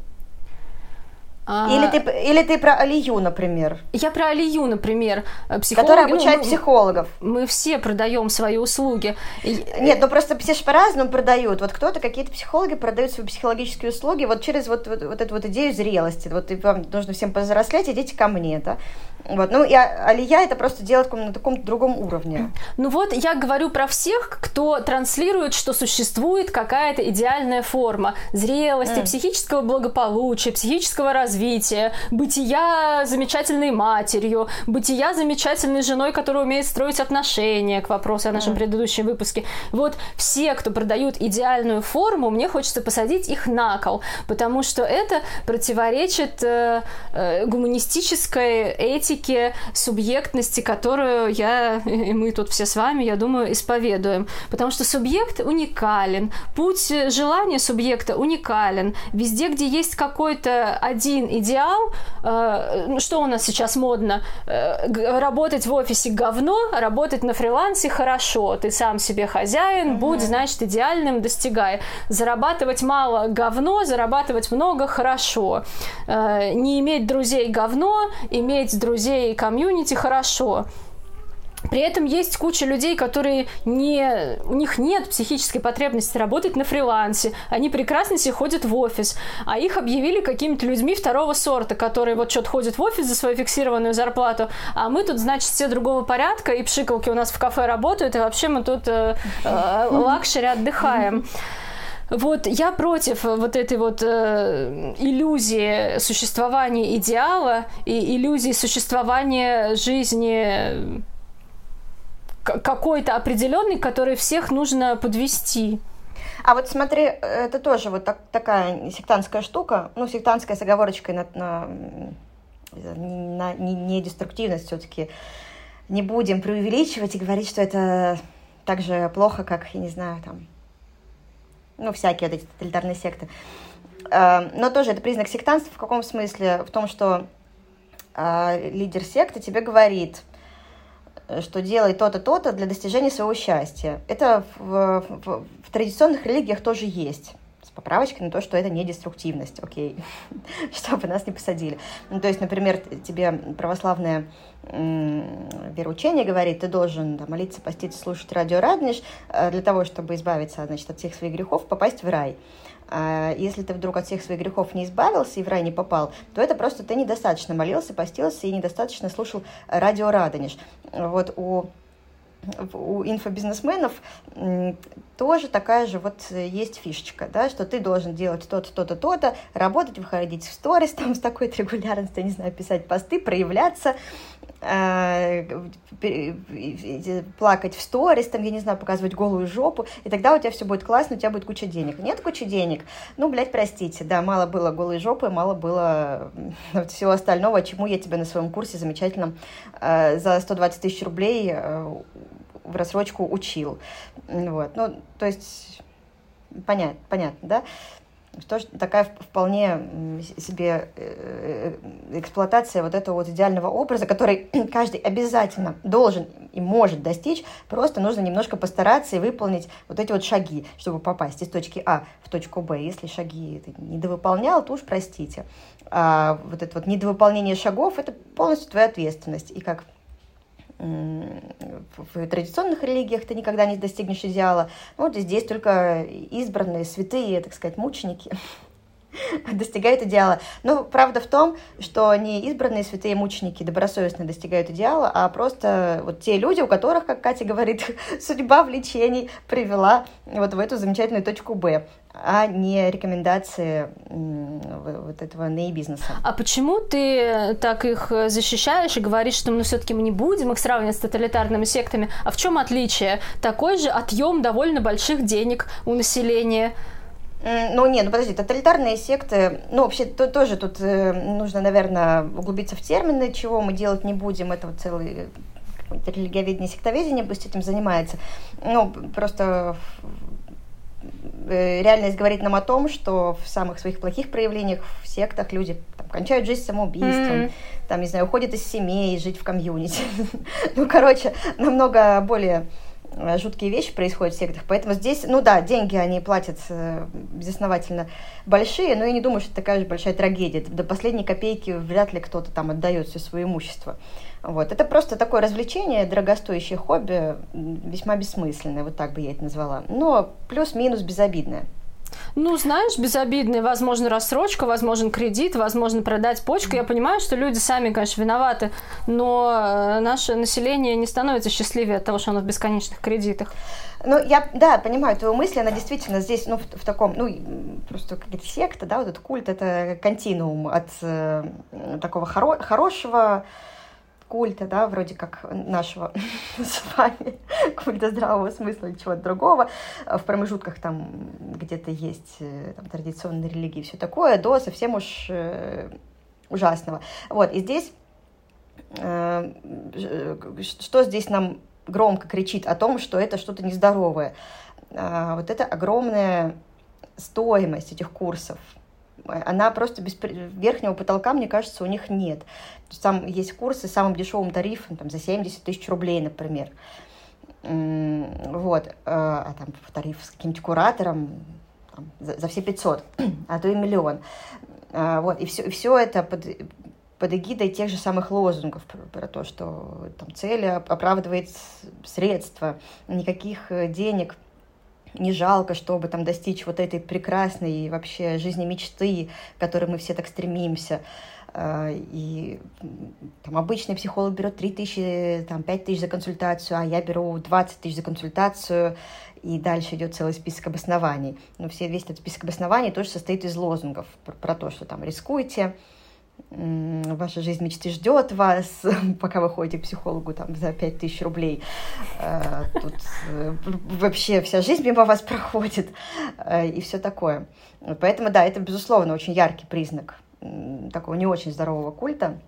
А... Или, ты, или ты про Алию, например? Я про Алию, например. Э, психологи, Которая ну, обучает ну, психологов. Мы все продаем свои услуги. Нет, ну просто все же по-разному продают. Вот кто-то, какие-то психологи продают свои психологические услуги вот через вот, вот, вот эту вот идею зрелости. Вот и вам нужно всем повзрослеть, идите ко мне, да? Вот. Ну, и алия это просто делать на таком другом уровне. Ну вот, я говорю про всех, кто транслирует, что существует какая-то идеальная форма зрелости, mm. психического благополучия, психического развития, бытия замечательной матерью, бытия замечательной женой, которая умеет строить отношения, к вопросу о нашем mm. предыдущем выпуске. Вот все, кто продают идеальную форму, мне хочется посадить их на кол, потому что это противоречит э, э, гуманистической этике этике, субъектности, которую я и мы тут все с вами, я думаю, исповедуем. Потому что субъект уникален, путь желания субъекта уникален. Везде, где есть какой-то один идеал, э, ну, что у нас сейчас модно? Э, работать в офисе говно, работать на фрилансе хорошо. Ты сам себе хозяин, угу. будь, значит, идеальным, достигай. Зарабатывать мало говно, зарабатывать много хорошо. Э, не иметь друзей говно, иметь друзей друзей, комьюнити хорошо. При этом есть куча людей, которые не, у них нет психической потребности работать на фрилансе. Они прекрасно себе ходят в офис, а их объявили какими-то людьми второго сорта, которые вот что-то ходят в офис за свою фиксированную зарплату, а мы тут, значит, все другого порядка, и пшикалки у нас в кафе работают, и вообще мы тут э, э, luxury отдыхаем. Вот я против вот этой вот э, иллюзии существования идеала и иллюзии существования жизни какой-то определенной, к которой всех нужно подвести. А вот смотри, это тоже вот так, такая сектантская штука, ну, сектантская с оговорочкой на, на, на недеструктивность все-таки. Не будем преувеличивать и говорить, что это так же плохо, как, я не знаю, там, ну, всякие вот эти тоталитарные секты. Э, но тоже это признак сектанства в каком смысле? В том, что э, лидер секты тебе говорит, что делай то-то, то-то для достижения своего счастья. Это в, в, в традиционных религиях тоже есть поправочкой на то, что это не деструктивность, окей, чтобы нас не посадили. Ну, то есть, например, тебе православное вероучение говорит, ты должен да, молиться, поститься, слушать радио Радниш э, для того, чтобы избавиться значит, от всех своих грехов, попасть в рай. А если ты вдруг от всех своих грехов не избавился и в рай не попал, то это просто ты недостаточно молился, постился и недостаточно слушал радио Радонеж. Вот у у инфобизнесменов тоже такая же вот есть фишечка, да, что ты должен делать то-то, то-то, то-то, работать, выходить в сторис там с такой-то регулярностью, не знаю, писать посты, проявляться, э, плакать в сторис, там, я не знаю, показывать голую жопу, и тогда у тебя все будет классно, у тебя будет куча денег. Нет кучи денег? Ну, блядь, простите, да, мало было голой жопы, мало было всего остального, чему я тебя на своем курсе замечательном э, за 120 тысяч рублей э, в рассрочку учил. Вот. Ну, то есть, понятно, понятно, да? Что такая вполне себе э, эксплуатация вот этого вот идеального образа, который каждый обязательно должен и может достичь, просто нужно немножко постараться и выполнить вот эти вот шаги, чтобы попасть из точки А в точку Б. Если шаги ты недовыполнял, то уж простите. А вот это вот недовыполнение шагов – это полностью твоя ответственность. И как в традиционных религиях ты никогда не достигнешь идеала. Вот здесь только избранные, святые, так сказать, мученики достигают идеала. Но правда в том, что не избранные святые мученики добросовестно достигают идеала, а просто вот те люди, у которых, как Катя говорит, судьба влечений привела вот в эту замечательную точку Б а не рекомендации вот этого ней-бизнеса. А почему ты так их защищаешь и говоришь, что ну, все-таки мы не будем их сравнивать с тоталитарными сектами? А в чем отличие? Такой же отъем довольно больших денег у населения. Ну, нет, ну подожди, тоталитарные секты, ну, вообще то, тоже тут э, нужно, наверное, углубиться в термины, чего мы делать не будем, это вот целый религиоведение, сектоведение пусть этим занимается. Ну, просто Э, реальность говорит нам о том, что в самых своих плохих проявлениях в сектах люди там, кончают жизнь самоубийством, mm-hmm. там, не знаю, уходят из семей, жить в комьюнити. ну, короче, намного более жуткие вещи происходят в сектах. Поэтому здесь, ну да, деньги они платят э, безосновательно большие, но я не думаю, что это такая же большая трагедия. До последней копейки вряд ли кто-то там отдает все свое имущество. Вот. Это просто такое развлечение, дорогостоящее хобби, весьма бессмысленное, вот так бы я это назвала. Но плюс-минус безобидное. Ну, знаешь, безобидный, возможно, рассрочка, возможен кредит, возможно, продать почку. Я понимаю, что люди сами, конечно, виноваты, но э, наше население не становится счастливее от того, что оно в бесконечных кредитах. Ну, я, да, понимаю твою мысль, она действительно здесь, ну, в, в таком, ну, просто какая-то секта, да, вот этот культ, это континуум от э, такого хоро хорошего культа, да, вроде как нашего с вами, культа здравого смысла или чего-то другого, в промежутках там где-то есть э, там, традиционные религии и все такое, до совсем уж э, ужасного. Вот, и здесь, э, что здесь нам громко кричит о том, что это что-то нездоровое. А, вот это огромная стоимость этих курсов. Она просто без верхнего потолка, мне кажется, у них нет. Там есть курсы с самым дешевым тарифом, там, за 70 тысяч рублей, например. Вот. А, а там тариф с каким-нибудь куратором там, за, за все 500, а то и миллион. А, вот. И все, и все это под, под эгидой тех же самых лозунгов про, про то, что там, цель оправдывает средства, никаких э, денег не жалко, чтобы там достичь вот этой прекрасной вообще жизни мечты, к которой мы все так стремимся. Э, и там обычный психолог берет 3 тысячи, там 5 тысяч за консультацию, а я беру 20 тысяч за консультацию, и дальше идет целый список обоснований. Но все, весь этот список обоснований тоже состоит из лозунгов про, про то, что там рискуйте, ваша жизнь мечты ждет вас, пока вы ходите к психологу там за 5000 рублей. Э, тут э, вообще вся жизнь мимо вас проходит э, и все такое. Поэтому, да, это, безусловно, очень яркий признак такого не очень здорового культа,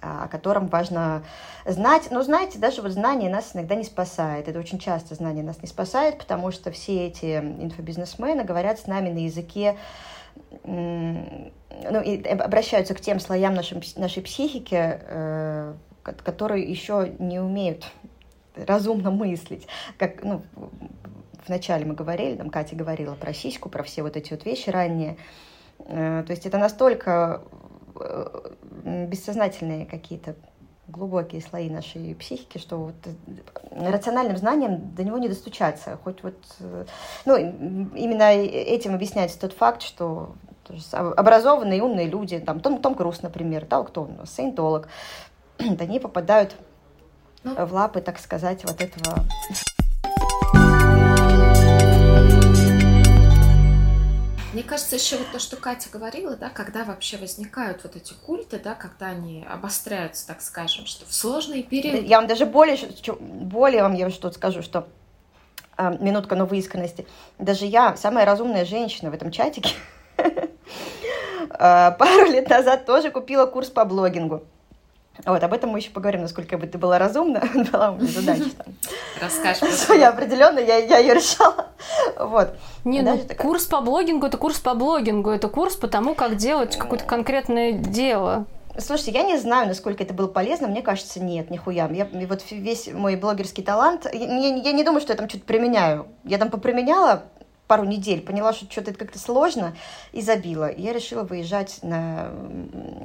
о котором важно знать. Но знаете, даже вот знание нас иногда не спасает. Это очень часто знание нас не спасает, потому что все эти инфобизнесмены говорят с нами на языке ну, и обращаются к тем слоям нашей, нашей психики, э, которые еще не умеют разумно мыслить. Как, ну, вначале мы говорили, там Катя говорила про сиську, про все вот эти вот вещи ранее. Э, то есть это настолько э, бессознательные какие-то глубокие слои нашей психики, что вот рациональным знанием до него не достучаться. Хоть вот, ну, именно этим объясняется тот факт, что образованные умные люди, там Том, Том Круз, например, да, кто он, саентолог, они попадают ну. в лапы, так сказать, вот этого Мне кажется, еще вот то, что Катя говорила, да, когда вообще возникают вот эти культы, да, когда они обостряются, так скажем, что в сложные периоды... Я вам даже более, более вам я что скажу, что э, минутка новой искренности. Даже я, самая разумная женщина в этом чатике, э, пару лет назад тоже купила курс по блогингу. Вот, об этом мы еще поговорим, насколько бы ты была разумна. была у меня задача там. Расскажешь. Своя определенно, я, я ее решала. Вот. Не, ну, такая... курс по блогингу – это курс по блогингу, это курс по тому, как делать какое-то конкретное дело. Слушайте, я не знаю, насколько это было полезно. Мне кажется, нет, нихуя. Я, вот весь мой блогерский талант, я, я не думаю, что я там что-то применяю. Я там поприменяла, пару недель поняла, что что-то это как-то сложно, и забила. И я решила выезжать на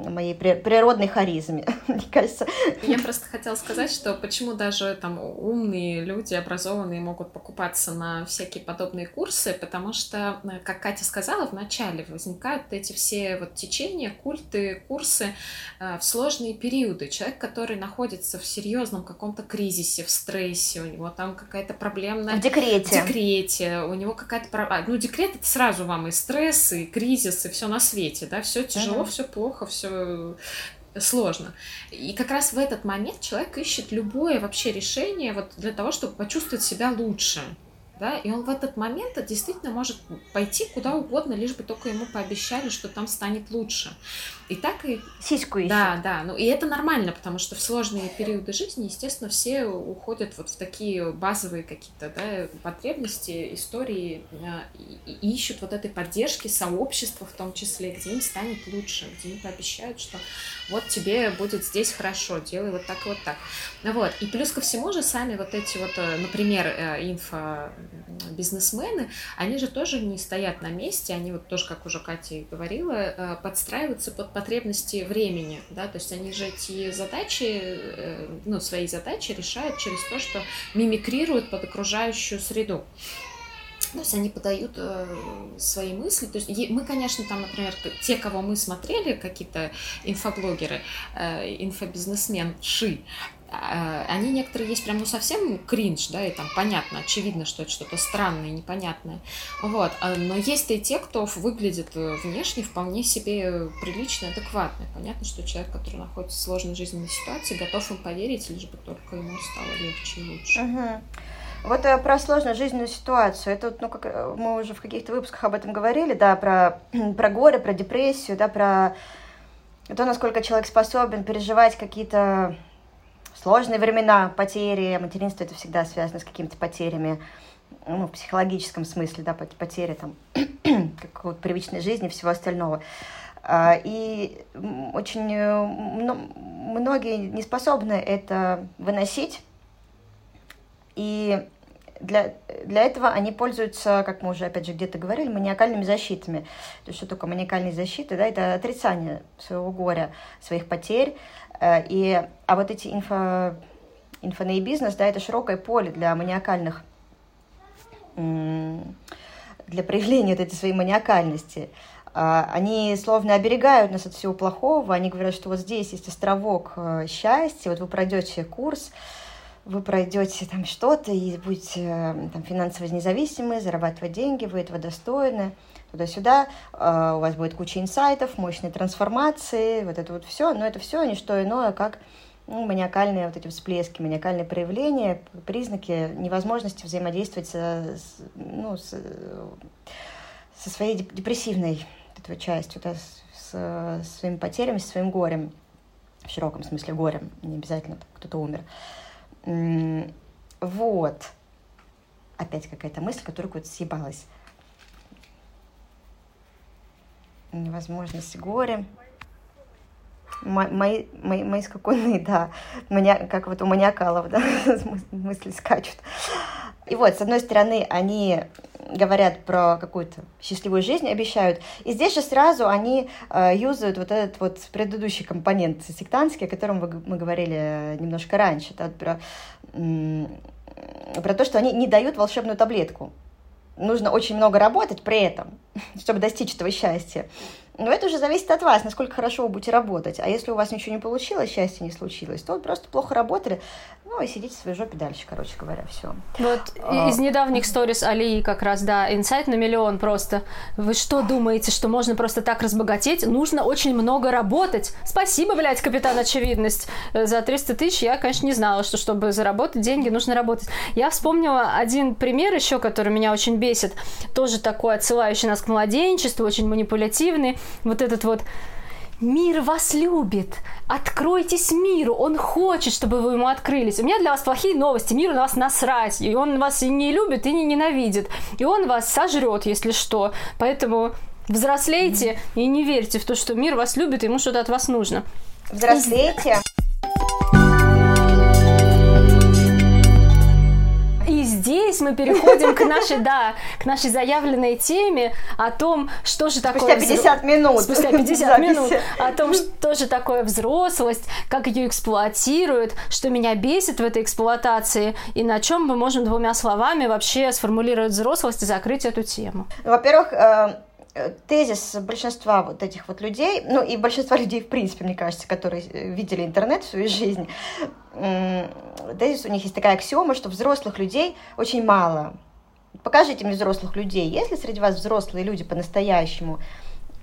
моей природной харизме, мне кажется. Я просто хотела сказать, что почему даже там умные люди, образованные, могут покупаться на всякие подобные курсы, потому что, э, как Катя сказала, в начале возникают эти все вот течения, культы, курсы э, в сложные периоды. Человек, который находится в серьезном каком-то кризисе, в стрессе, у него там какая-то проблемная... В декрете. В декрете, у него какая-то ну, декрет это сразу вам и стресс, и кризис, и все на свете, да, все тяжело, все плохо, все сложно. И как раз в этот момент человек ищет любое вообще решение вот для того, чтобы почувствовать себя лучше да, и он в этот момент действительно может пойти куда угодно, лишь бы только ему пообещали, что там станет лучше. И так и... Сиську ищет. Да, да, ну и это нормально, потому что в сложные периоды жизни, естественно, все уходят вот в такие базовые какие-то, да, потребности, истории, а, и, и ищут вот этой поддержки, сообщества в том числе, где им станет лучше, где им пообещают, что вот тебе будет здесь хорошо, делай вот так и вот так. Вот, и плюс ко всему же сами вот эти вот, э, например, э, инфо бизнесмены, они же тоже не стоят на месте, они вот тоже, как уже Катя говорила, э, подстраиваются под потребности времени, да, то есть они же эти задачи, э, ну, свои задачи решают через то, что мимикрируют под окружающую среду. То есть они подают э, свои мысли. То есть мы, конечно, там, например, те, кого мы смотрели, какие-то инфоблогеры, э, инфобизнесмен, ши, они некоторые есть прям ну совсем кринж, да, и там понятно, очевидно, что это что-то странное, непонятное. Вот. А, но есть и те, кто выглядит э, внешне вполне себе прилично, адекватно. Понятно, что человек, который находится в сложной жизненной ситуации, готов им поверить, лишь бы только ему стало легче и лучше. Угу. Вот э, про сложную жизненную ситуацию. Это ну, как э, мы уже в каких-то выпусках об этом говорили, да, про, про горе, про депрессию, да, про то, насколько человек способен переживать какие-то сложные времена, потери, материнство это всегда связано с какими-то потерями, ну, в психологическом смысле, да, потери там какой-то привычной жизни, всего остального. А, и очень э, многие не способны это выносить, и для, для этого они пользуются, как мы уже, опять же, где-то говорили, маниакальными защитами. То есть, что такое маниакальные защиты? Да, это отрицание своего горя, своих потерь, и, а вот эти инфо, инфоней бизнес, да, это широкое поле для маниакальных, для проявления вот этой своей маниакальности. А, они словно оберегают нас от всего плохого, они говорят, что вот здесь есть островок э, счастья, вот вы пройдете курс, вы пройдете там что-то и будете э, там, финансово независимы, зарабатывать деньги, вы этого достойны туда-сюда, а, у вас будет куча инсайтов, мощные трансформации, вот это вот все, но это все не что иное, как ну, маниакальные вот эти всплески, маниакальные проявления, признаки невозможности взаимодействовать со, ну, с, со своей депрессивной этой частью, да, с, с своими потерями, со своим горем, в широком смысле горем, не обязательно кто-то умер. Вот. Опять какая-то мысль, которая куда-то съебалась. Невозможность горя. Мои, мои, мои скакуны, да, маня, как вот у маниакалов, да, мысли скачут. И вот, с одной стороны, они говорят про какую-то счастливую жизнь, обещают. И здесь же сразу они э, юзают вот этот вот предыдущий компонент сектантский, о котором вы, мы говорили немножко раньше, да, про, про то, что они не дают волшебную таблетку нужно очень много работать при этом, чтобы достичь этого счастья. Но это уже зависит от вас, насколько хорошо вы будете работать. А если у вас ничего не получилось, счастья не случилось, то вы просто плохо работали, ну и сидите в своей жопе дальше, короче говоря, все. Вот а... из недавних сторис Алии как раз, да, инсайт на миллион просто. Вы что думаете, что можно просто так разбогатеть? Нужно очень много работать. Спасибо, блядь, капитан Очевидность. За 300 тысяч я, конечно, не знала, что чтобы заработать деньги, нужно работать. Я вспомнила один пример еще, который меня очень бесит. Тоже такой, отсылающий нас к младенчеству, очень манипулятивный вот этот вот Мир вас любит. Откройтесь миру. Он хочет, чтобы вы ему открылись. У меня для вас плохие новости. Мир на вас насрать. И он вас и не любит, и не ненавидит. И он вас сожрет, если что. Поэтому взрослейте и не верьте в то, что мир вас любит, и ему что-то от вас нужно. Взрослейте. Здесь мы переходим к нашей, да, к нашей заявленной теме о том, что же такое... Спустя 50 минут. Спустя 50 минут. О том, что же такое взрослость, как ее эксплуатируют, что меня бесит в этой эксплуатации, и на чем мы можем двумя словами вообще сформулировать взрослость и закрыть эту тему. Во-первых, э, тезис большинства вот этих вот людей, ну и большинства людей, в принципе, мне кажется, которые э, видели интернет в свою жизнь, тезис у них есть такая аксиома, что взрослых людей очень мало. Покажите мне взрослых людей. Если среди вас взрослые люди по-настоящему,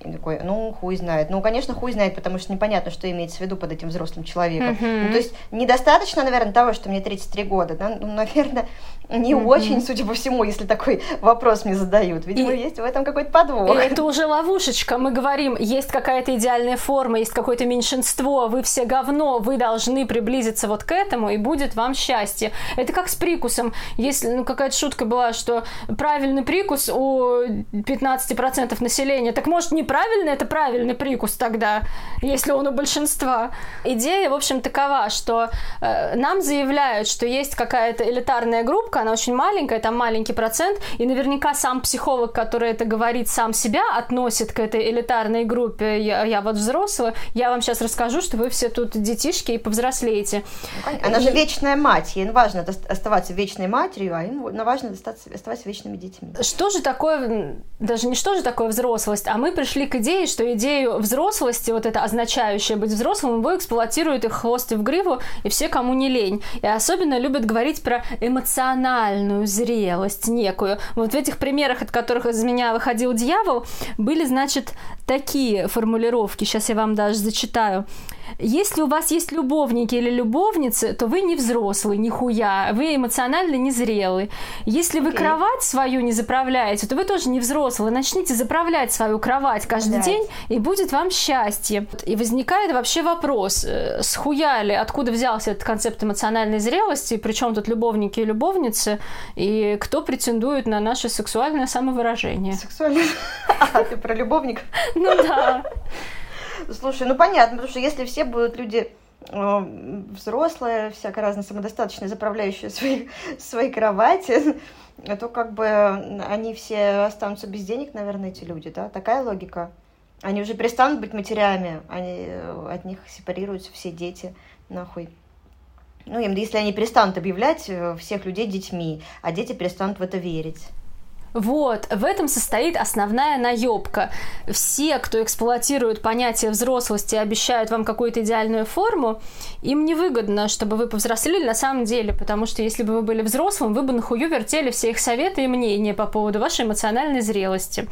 и такой, ну, хуй знает. Ну, конечно, хуй знает, потому что непонятно, что имеется в виду под этим взрослым человеком. Uh-huh. Ну, то есть недостаточно, наверное, того, что мне 33 года, да? Ну, наверное, не uh-huh. очень, судя по всему, если такой вопрос мне задают. Видимо, и... есть в этом какой-то подвох. Это уже ловушечка. Мы говорим, есть какая-то идеальная форма, есть какое-то меньшинство, вы все говно, вы должны приблизиться вот к этому, и будет вам счастье. Это как с прикусом. Если, ну, какая-то шутка была, что правильный прикус у 15% населения, так может не правильно, это правильный прикус тогда, если он у большинства. Идея, в общем, такова, что э, нам заявляют, что есть какая-то элитарная группа, группка, она очень маленькая, там маленький процент, и наверняка сам психолог, который это говорит, сам себя относит к этой элитарной группе. Я, я вот взрослая, я вам сейчас расскажу, что вы все тут детишки и повзрослеете. Она и... же вечная мать, ей важно оставаться вечной матерью, а им важно оставаться вечными детьми. Что же такое, даже не что же такое взрослость, а мы пришли к идее, что идею взрослости, вот это означающее быть взрослым, его эксплуатируют их хвост и в гриву, и все, кому не лень. И особенно любят говорить про эмоциональную зрелость некую. Вот в этих примерах, от которых из меня выходил дьявол, были, значит, такие формулировки. Сейчас я вам даже зачитаю. Если у вас есть любовники или любовницы, то вы не взрослый, нихуя, вы эмоционально незрелый. Если вы okay. кровать свою не заправляете, то вы тоже не взрослый. Начните заправлять свою кровать каждый right. день, и будет вам счастье. И возникает вообще вопрос, э, схуяли, откуда взялся этот концепт эмоциональной зрелости, причем тут любовники и любовницы, и кто претендует на наше сексуальное самовыражение. Сексуальное? А, ты про любовник? Ну да. Слушай, ну понятно, потому что если все будут люди э, взрослые, всяко разно самодостаточные, заправляющие свои, свои кровати, то как бы они все останутся без денег, наверное, эти люди, да? Такая логика. Они уже перестанут быть матерями, они, э, от них сепарируются все дети, нахуй. Ну, если они перестанут объявлять э, всех людей детьми, а дети перестанут в это верить. Вот, в этом состоит основная наебка. Все, кто эксплуатирует понятие взрослости и обещают вам какую-то идеальную форму, им невыгодно, чтобы вы повзрослели на самом деле, потому что если бы вы были взрослым, вы бы нахую вертели все их советы и мнения по поводу вашей эмоциональной зрелости.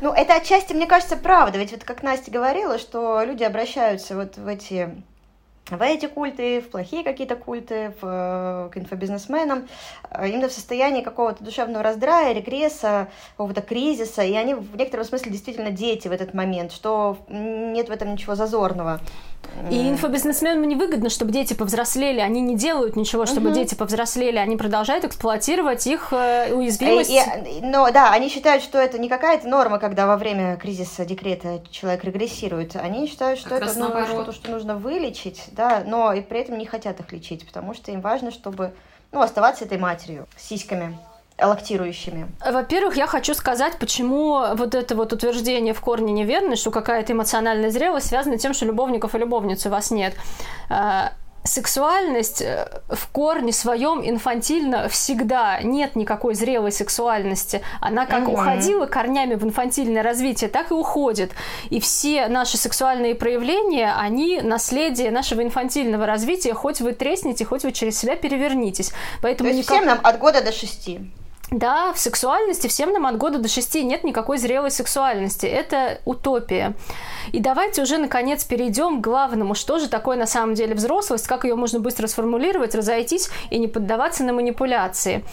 Ну, это отчасти, мне кажется, правда. Ведь вот как Настя говорила, что люди обращаются вот в эти в эти культы, в плохие какие-то культы, в, к инфобизнесменам, э, именно в состоянии какого-то душевного раздрая, регресса, какого-то кризиса, и они в некотором смысле действительно дети в этот момент, что нет в этом ничего зазорного. И инфобизнесменам невыгодно, чтобы дети повзрослели. Они не делают ничего, чтобы угу. дети повзрослели. Они продолжают эксплуатировать их э, уязвимость. И, и, но да, они считают, что это не какая-то норма, когда во время кризиса декрета человек регрессирует. Они считают, что как это ну, что-то, что нужно вылечить, да, но и при этом не хотят их лечить, потому что им важно, чтобы ну, оставаться этой матерью с сиськами лактирующими? Во-первых, я хочу сказать, почему вот это вот утверждение в корне неверно, что какая-то эмоциональная зрелость связана с тем, что любовников и любовниц у вас нет а, сексуальность э, в корне своем инфантильно всегда. Нет никакой зрелой сексуальности. Она как угу. уходила корнями в инфантильное развитие, так и уходит. И все наши сексуальные проявления, они наследие нашего инфантильного развития, хоть вы треснете, хоть вы через себя перевернитесь. Поэтому То есть никак... всем нам от года до шести. Да, в сексуальности всем нам от года до шести нет никакой зрелой сексуальности. Это утопия. И давайте уже, наконец, перейдем к главному. Что же такое на самом деле взрослость? Как ее можно быстро сформулировать, разойтись и не поддаваться на манипуляции?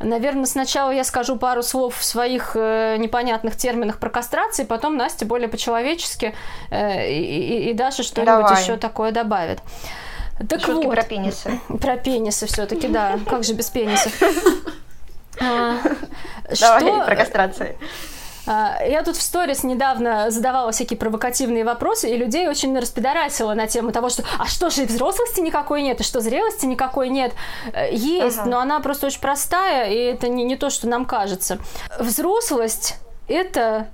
Наверное, сначала я скажу пару слов в своих э, непонятных терминах про кастрации, потом Настя более по-человечески э, и, и, Даша что-нибудь еще такое добавит. Так Шутки вот, про пенисы. Про пенисы все-таки, да. Как же без пенисов? А, Давай про кастрации. А, я тут в сторис недавно задавала всякие провокативные вопросы, и людей очень распидорасила на тему того, что «а что же, и взрослости никакой нет, и что, зрелости никакой нет?» э, Есть, ага. но она просто очень простая, и это не, не то, что нам кажется. Взрослость — это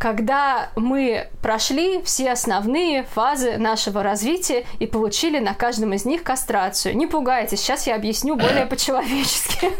когда мы прошли все основные фазы нашего развития и получили на каждом из них кастрацию. Не пугайтесь, сейчас я объясню более по-человечески.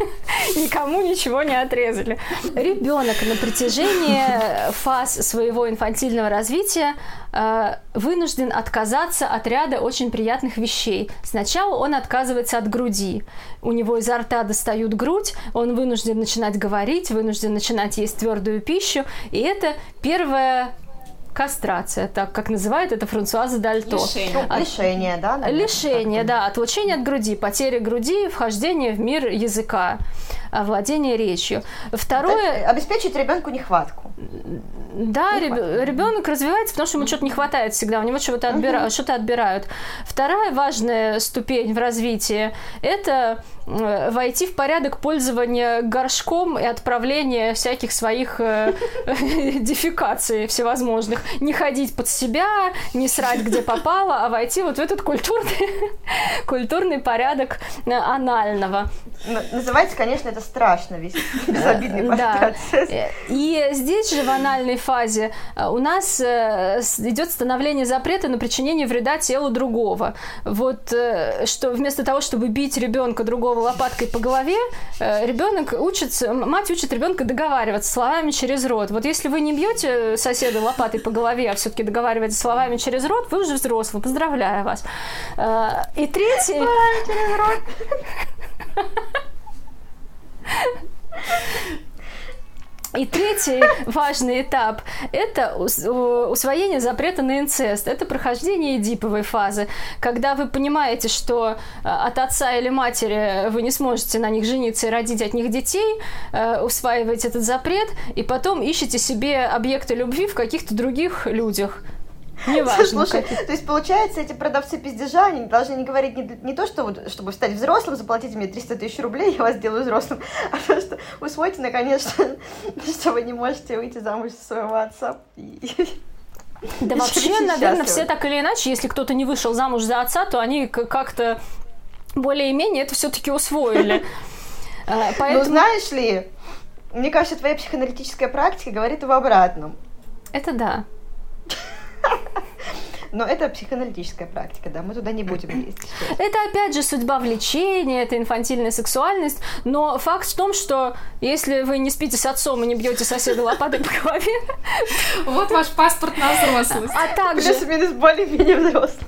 Никому ничего не отрезали. Ребенок на протяжении фаз своего инфантильного развития э, вынужден отказаться от ряда очень приятных вещей. Сначала он отказывается от груди. У него изо рта достают грудь, он вынужден начинать говорить, вынужден начинать есть твердую пищу, и это первая кастрация, так как называет это Франсуаза Дальто. Лишение, от... лишение да? Наверное, лишение, да, отлучение от груди, потеря груди, вхождение в мир языка. Владение речью. Второе... Обеспечить ребенку нехватку. Да, ребенок развивается, потому что ему что-то не хватает всегда, у него что-то отбира... угу. что отбирают. Вторая важная ступень в развитии – это Э, войти в порядок пользования горшком и отправления всяких своих э, дефикаций всевозможных. Не ходить под себя, не срать где попало, а войти вот в этот культурный, культурный порядок э, анального. Называется, конечно, это страшно, весь безобидный да. процесс. И здесь же в анальной фазе у нас идет становление запрета на причинение вреда телу другого. Вот что вместо того, чтобы бить ребенка другого лопаткой по голове, э, ребенок учится, мать учит ребенка договариваться словами через рот. Вот если вы не бьете соседа лопатой по голове, а все-таки договариваетесь словами через рот, вы уже взрослый. Поздравляю вас. Э, и третий... через рот. И третий важный этап – это усвоение запрета на инцест. Это прохождение эдиповой фазы, когда вы понимаете, что э, от отца или матери вы не сможете на них жениться и родить от них детей, э, усваиваете этот запрет, и потом ищете себе объекты любви в каких-то других людях. Неважно. Слушай, то есть, получается, эти продавцы пиздежа, они должны не говорить не, не то, что вот, чтобы стать взрослым, заплатите мне 300 тысяч рублей, я вас сделаю взрослым, а то, что усвойте, наконец, что, вы не можете выйти замуж за своего отца. Да вообще, наверное, все так или иначе, если кто-то не вышел замуж за отца, то они как-то более-менее это все-таки усвоили. Поэтому... Ну, знаешь ли, мне кажется, твоя психоаналитическая практика говорит об обратном. Это да. Но это психоаналитическая практика, да, мы туда не будем лезть. Это опять же судьба влечения, это инфантильная сексуальность, но факт в том, что если вы не спите с отцом и не бьете соседа лопатой по голове... Вот ваш паспорт на взрослость. А также... Плюс-минус более-менее взрослый.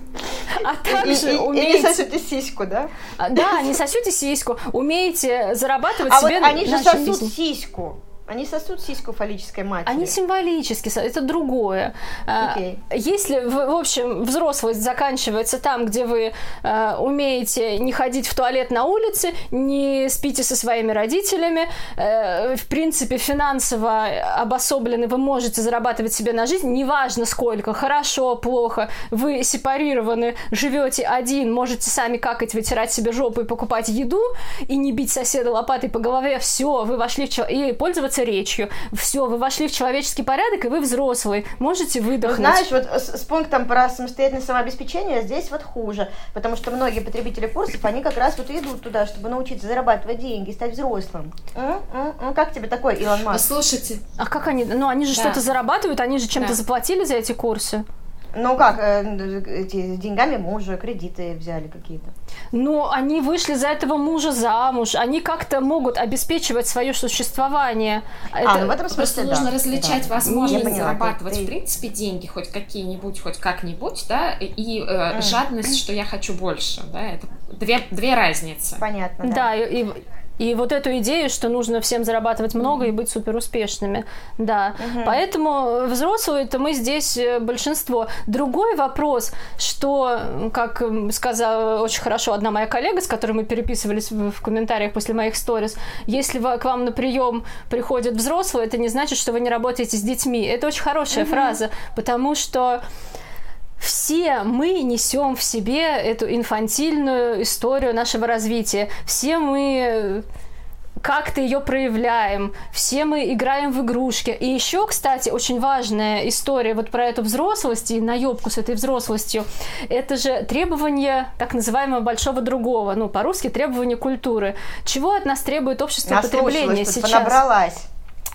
А также и, умеете... И не сосете сиську, да? А, да, не сосете сиську, умеете зарабатывать а себе вот они же сосут сиську. Они сосут сиську фаллической матери. Они символически, это другое. Okay. А, если, в, общем, взрослость заканчивается там, где вы э, умеете не ходить в туалет на улице, не спите со своими родителями, э, в принципе, финансово обособлены, вы можете зарабатывать себе на жизнь, неважно сколько, хорошо, плохо, вы сепарированы, живете один, можете сами какать, вытирать себе жопу и покупать еду, и не бить соседа лопатой по голове, все, вы вошли в... и пользоваться пользоваться речью. Все, вы вошли в человеческий порядок, и вы взрослый. Можете выдохнуть. Ну, знаешь, вот с, с пунктом про самостоятельное самообеспечение здесь вот хуже. Потому что многие потребители курсов, они как раз вот идут туда, чтобы научиться зарабатывать деньги, стать взрослым. Ну, как тебе такой, Илон Маск? Слушайте. А как они? Ну, они же да. что-то зарабатывают, они же чем-то да. заплатили за эти курсы. Ну как, э, эти, деньгами мужа, кредиты взяли какие-то. Ну, они вышли за этого мужа замуж, они как-то могут обеспечивать свое существование. А, Это... ну в этом смысле Просто да. нужно различать да. возможность поняла, зарабатывать, ты... в принципе, деньги хоть какие-нибудь, хоть как-нибудь, да, и э, mm. жадность, что я хочу больше, да, это две, две разницы. Понятно, да. Да, и, и вот эту идею, что нужно всем зарабатывать много mm-hmm. и быть суперуспешными. Да. Mm-hmm. Поэтому взрослые-то мы здесь э, большинство. Другой вопрос, что, как сказала очень хорошо одна моя коллега, с которой мы переписывались в, комментариях после моих сторис, если к вам на прием приходят взрослые, это не значит, что вы не работаете с детьми. Это очень хорошая mm-hmm. фраза, потому что все мы несем в себе эту инфантильную историю нашего развития. Все мы как-то ее проявляем, все мы играем в игрушки. И еще, кстати, очень важная история вот про эту взрослость и наебку с этой взрослостью, это же требование так называемого большого другого, ну, по-русски требование культуры. Чего от нас требует общество потребления сейчас? Понабралась.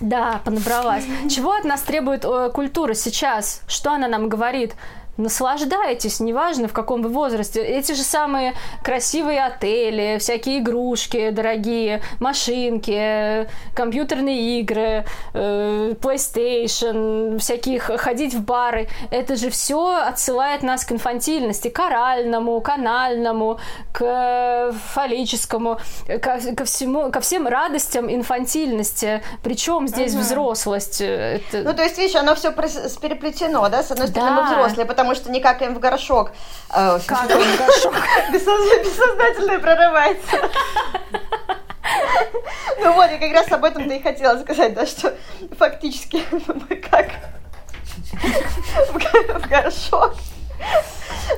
Да, понабралась. Чего от нас требует э, культура сейчас? Что она нам говорит? Наслаждайтесь, неважно в каком вы возрасте. Эти же самые красивые отели, всякие игрушки дорогие, машинки, компьютерные игры, э, PlayStation, всякие ходить в бары. Это же все отсылает нас к инфантильности, к оральному, к анальному, к фаллическому, ко, ко всему, ко всем радостям инфантильности. Причем здесь угу. взрослость? Это... Ну, то есть, видишь, оно все переплетено, да? С одной стороны, да. мы взрослые, потому потому что не какаем в горшок. Э, какаем в горшок. Бессознательное прорывается. Ну вот, я как раз об этом-то и хотела сказать, да, что фактически мы как в горшок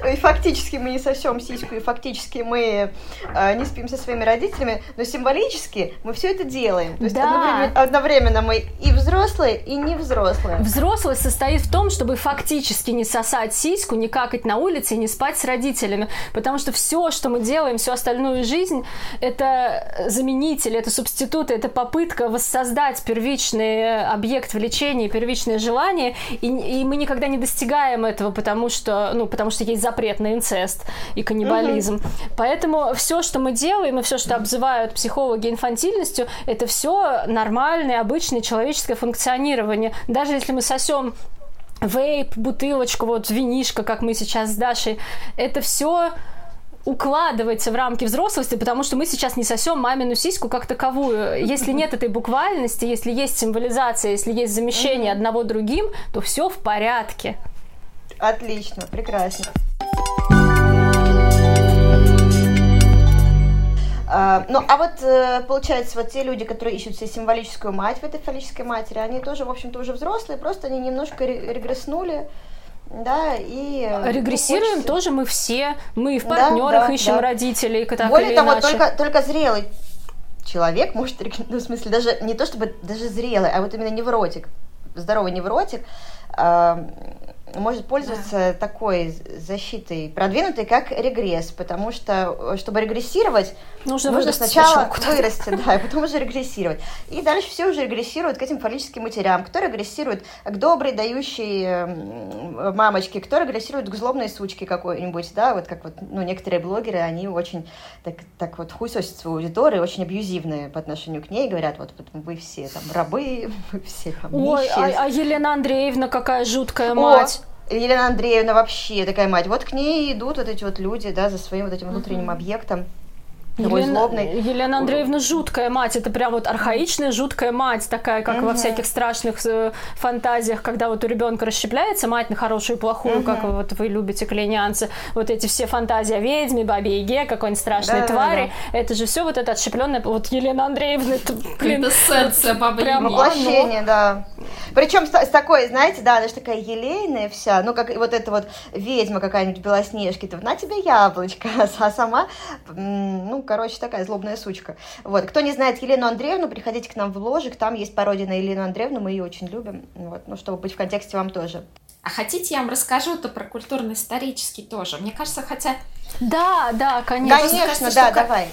и фактически мы не сосем сиську, и фактически мы э, не спим со своими родителями, но символически мы все это делаем. То есть да. одновременно, одновременно мы и взрослые, и не взрослые. Взрослость состоит в том, чтобы фактически не сосать сиську, не какать на улице и не спать с родителями. Потому что все, что мы делаем, всю остальную жизнь, это заменитель, это субституты, это попытка воссоздать первичный объект влечения, первичное желание, и, и мы никогда не достигаем этого, потому что, ну, потому что есть запрет на инцест и каннибализм. Угу. Поэтому все, что мы делаем, и все, что обзывают психологи инфантильностью, это все нормальное, обычное человеческое функционирование. Даже если мы сосем вейп, бутылочку, вот винишка, как мы сейчас с Дашей, это все укладывается в рамки взрослости, потому что мы сейчас не сосем мамину сиську как таковую. Если нет этой буквальности, если есть символизация, если есть замещение одного другим, то все в порядке. Отлично, прекрасно. А, ну, а вот э, получается, вот те люди, которые ищут себе символическую мать в этой фаллической матери, они тоже, в общем-то, уже взрослые, просто они немножко регресснули, да, и... Ну, Регрессируем хочется... тоже мы все, мы в партнерах да, ищем да. родителей, так Более того, иначе. только, только зрелый человек может, ну, в смысле, даже не то чтобы даже зрелый, а вот именно невротик, здоровый невротик, э, может пользоваться да. такой защитой продвинутой, как регресс, потому что, чтобы регрессировать, нужно, нужно сначала вырасти, да, и потом уже регрессировать. И дальше все уже регрессируют к этим фаллическим матерям, кто регрессирует к доброй, дающей эм, мамочке, кто регрессирует к злобной сучке какой-нибудь, да, вот как вот, ну, некоторые блогеры, они очень так, так вот хуесосят свою аудиторию, очень абьюзивные по отношению к ней, говорят, вот, вот вы все там рабы, вы все там Ой, а, а Елена Андреевна какая жуткая мать. Елена Андреевна вообще такая мать. Вот к ней идут вот эти вот люди, да, за своим вот этим внутренним объектом. Елена, злобный. Елена Андреевна жуткая мать, это прям вот архаичная жуткая мать, такая, как угу. во всяких страшных э, фантазиях, когда вот у ребенка расщепляется мать на хорошую и плохую, угу. как вот вы любите, клейнянцы, вот эти все фантазии о ведьме, бабе Яге, какой-нибудь страшной да, твари, да, да. это же все вот это отщепленное, вот Елена Андреевна, это, блин, это бабы прям воплощение, да. Причем с, с такой, знаете, да, она же такая елейная вся, ну, как вот эта вот ведьма какая-нибудь Белоснежки, то на тебе яблочко, а сама, ну, короче, такая злобная сучка. Вот, кто не знает Елену Андреевну, приходите к нам в ложик, там есть пародия на Елену Андреевну, мы ее очень любим, вот, ну, чтобы быть в контексте вам тоже. А хотите, я вам расскажу-то про культурно-исторический тоже? Мне кажется, хотя... Да, да, конечно. Конечно, кажется, да, давай.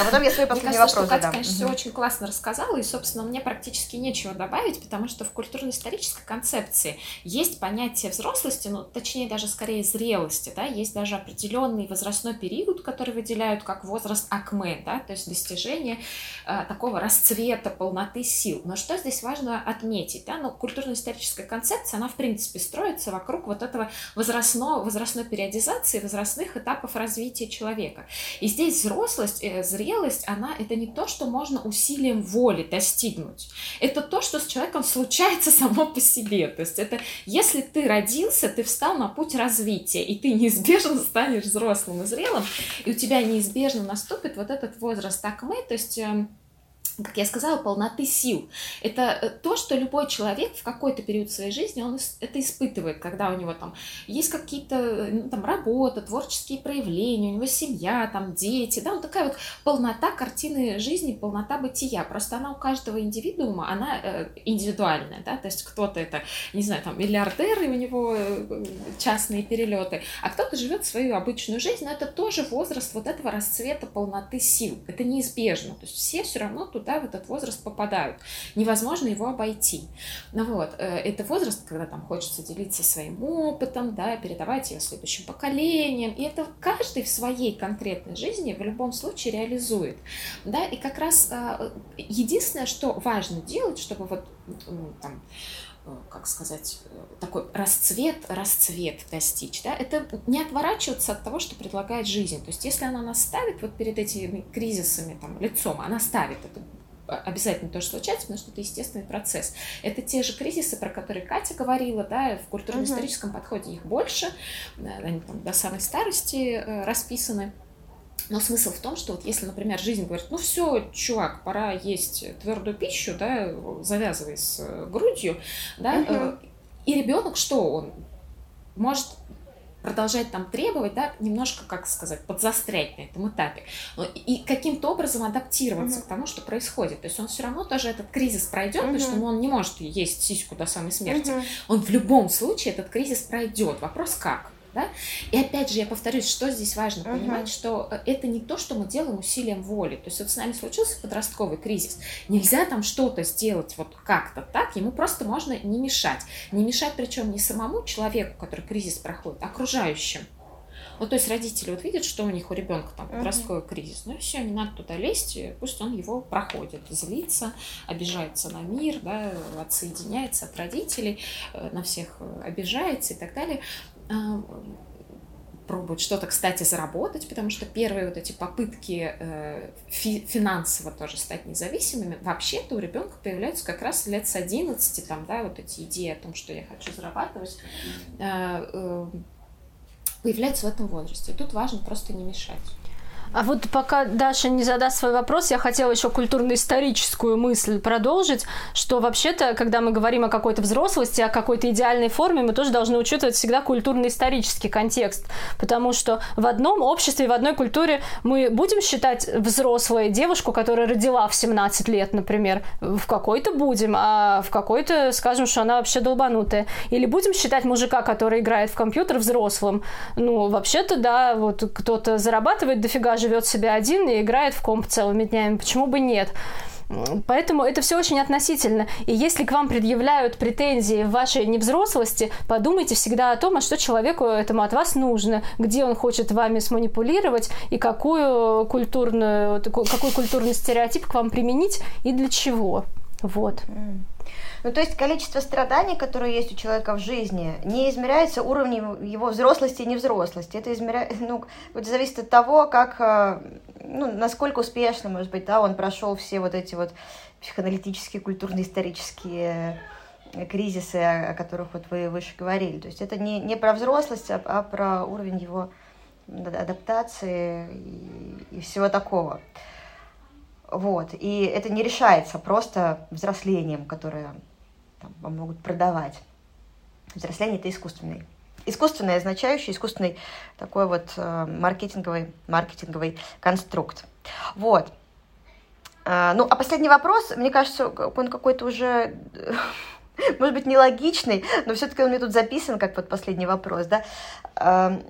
А потом я свои последние вопросы что Катя, конечно, все очень классно рассказала, и, собственно, мне практически нечего добавить, потому что в культурно-исторической концепции есть понятие взрослости, ну, точнее, даже скорее зрелости, да, есть даже определенный возрастной период, который выделяют как возраст акме, да, то есть достижение э, такого расцвета, полноты сил. Но что здесь важно отметить, да, ну, культурно-историческая концепция, она, в принципе, строится вокруг вот этого возрастного, возрастной периодизации, возрастных этапов развития человека. И здесь взрослость, э, зрелость, она это не то, что можно усилием воли достигнуть. Это то, что с человеком случается само по себе. То есть это если ты родился, ты встал на путь развития, и ты неизбежно станешь взрослым и зрелым, и у тебя неизбежно наступит вот этот возраст акме, то есть эм, как я сказала, полноты сил. Это э, то, что любой человек в какой-то период своей жизни, он это испытывает, когда у него там есть какие-то, э, ну, там, работа, творческие проявления, у него семья, там, дети, да, вот такая вот полнота картины жизни, полнота бытия. Просто она у каждого индивидуума, она э, индивидуальная, да, то есть кто-то это, не знаю, там, миллиардер, и у него э, частные перелеты, а кто-то живет свою обычную жизнь, но это тоже возраст вот этого расцвета полноты сил. Это неизбежно. То есть все все равно туда да, в этот возраст попадают. Невозможно его обойти. Ну вот, э, это возраст, когда там хочется делиться своим опытом, да, передавать его следующим поколениям, и это каждый в своей конкретной жизни в любом случае реализует, да, и как раз э, единственное, что важно делать, чтобы вот там э, как сказать, такой расцвет, расцвет достичь, да, это не отворачиваться от того, что предлагает жизнь. То есть, если она нас ставит вот перед этими кризисами, там, лицом, она ставит это обязательно тоже случается, потому что это естественный процесс. Это те же кризисы, про которые Катя говорила, да, в культурно-историческом uh-huh. подходе их больше, они там до самой старости э, расписаны. Но смысл в том, что вот если, например, жизнь говорит, ну все, чувак, пора есть твердую пищу, да, завязывай с э, грудью, да, угу. и ребенок что он может продолжать там требовать, да, немножко, как сказать, подзастрять на этом этапе. И каким-то образом адаптироваться mm-hmm. к тому, что происходит. То есть он все равно тоже этот кризис пройдет, mm-hmm. потому что ну, он не может есть сиську до самой смерти. Mm-hmm. Он в любом случае этот кризис пройдет. Вопрос как? Да? И опять же, я повторюсь, что здесь важно uh-huh. понимать, что э, это не то, что мы делаем усилием воли. То есть вот с нами случился подростковый кризис. Нельзя там что-то сделать вот как-то так, ему просто можно не мешать. Не мешать причем не самому человеку, который кризис проходит, а окружающим. Вот, то есть родители вот видят, что у них у ребенка там подростковый uh-huh. кризис, ну и все, не надо туда лезть, пусть он его проходит, злится, обижается на мир, да, отсоединяется от родителей, э, на всех э, обижается и так далее. А, пробуют что-то, кстати, заработать, потому что первые вот эти попытки э, фи финансово тоже стать независимыми, вообще-то у ребенка появляются как раз лет с 11, там, да, вот эти идеи о том, что я хочу зарабатывать, э, э, появляются в этом возрасте. И тут важно просто не мешать. А вот пока Даша не задаст свой вопрос, я хотела еще культурно-историческую мысль продолжить, что вообще-то, когда мы говорим о какой-то взрослости, о какой-то идеальной форме, мы тоже должны учитывать всегда культурно-исторический контекст, потому что в одном обществе, в одной культуре мы будем считать взрослой девушку, которая родила в 17 лет, например, в какой-то будем, а в какой-то скажем, что она вообще долбанутая. Или будем считать мужика, который играет в компьютер взрослым. Ну, вообще-то, да, вот кто-то зарабатывает дофига живет себе один и играет в комп целыми днями. Почему бы нет? Поэтому это все очень относительно. И если к вам предъявляют претензии в вашей невзрослости, подумайте всегда о том, а что человеку этому от вас нужно, где он хочет вами сманипулировать и какую культурную, какой культурный стереотип к вам применить и для чего. Вот. Ну, то есть количество страданий, которые есть у человека в жизни, не измеряется уровнем его взрослости и невзрослости. Это измеряется, ну, вот зависит от того, как, э, ну, насколько успешно, может быть, да, он прошел все вот эти вот психоаналитические, культурно-исторические кризисы, о которых вот вы выше говорили. То есть это не, не про взрослость, а, а про уровень его адаптации и, и всего такого. Вот. И это не решается просто взрослением, которое там, вам могут продавать. Взросление – это искусственный. Искусственный, означающий искусственный такой вот э, маркетинговый, маркетинговый конструкт. Вот. А, ну, а последний вопрос, мне кажется, он какой-то уже может быть, нелогичный, но все-таки он мне тут записан, как вот последний вопрос, да.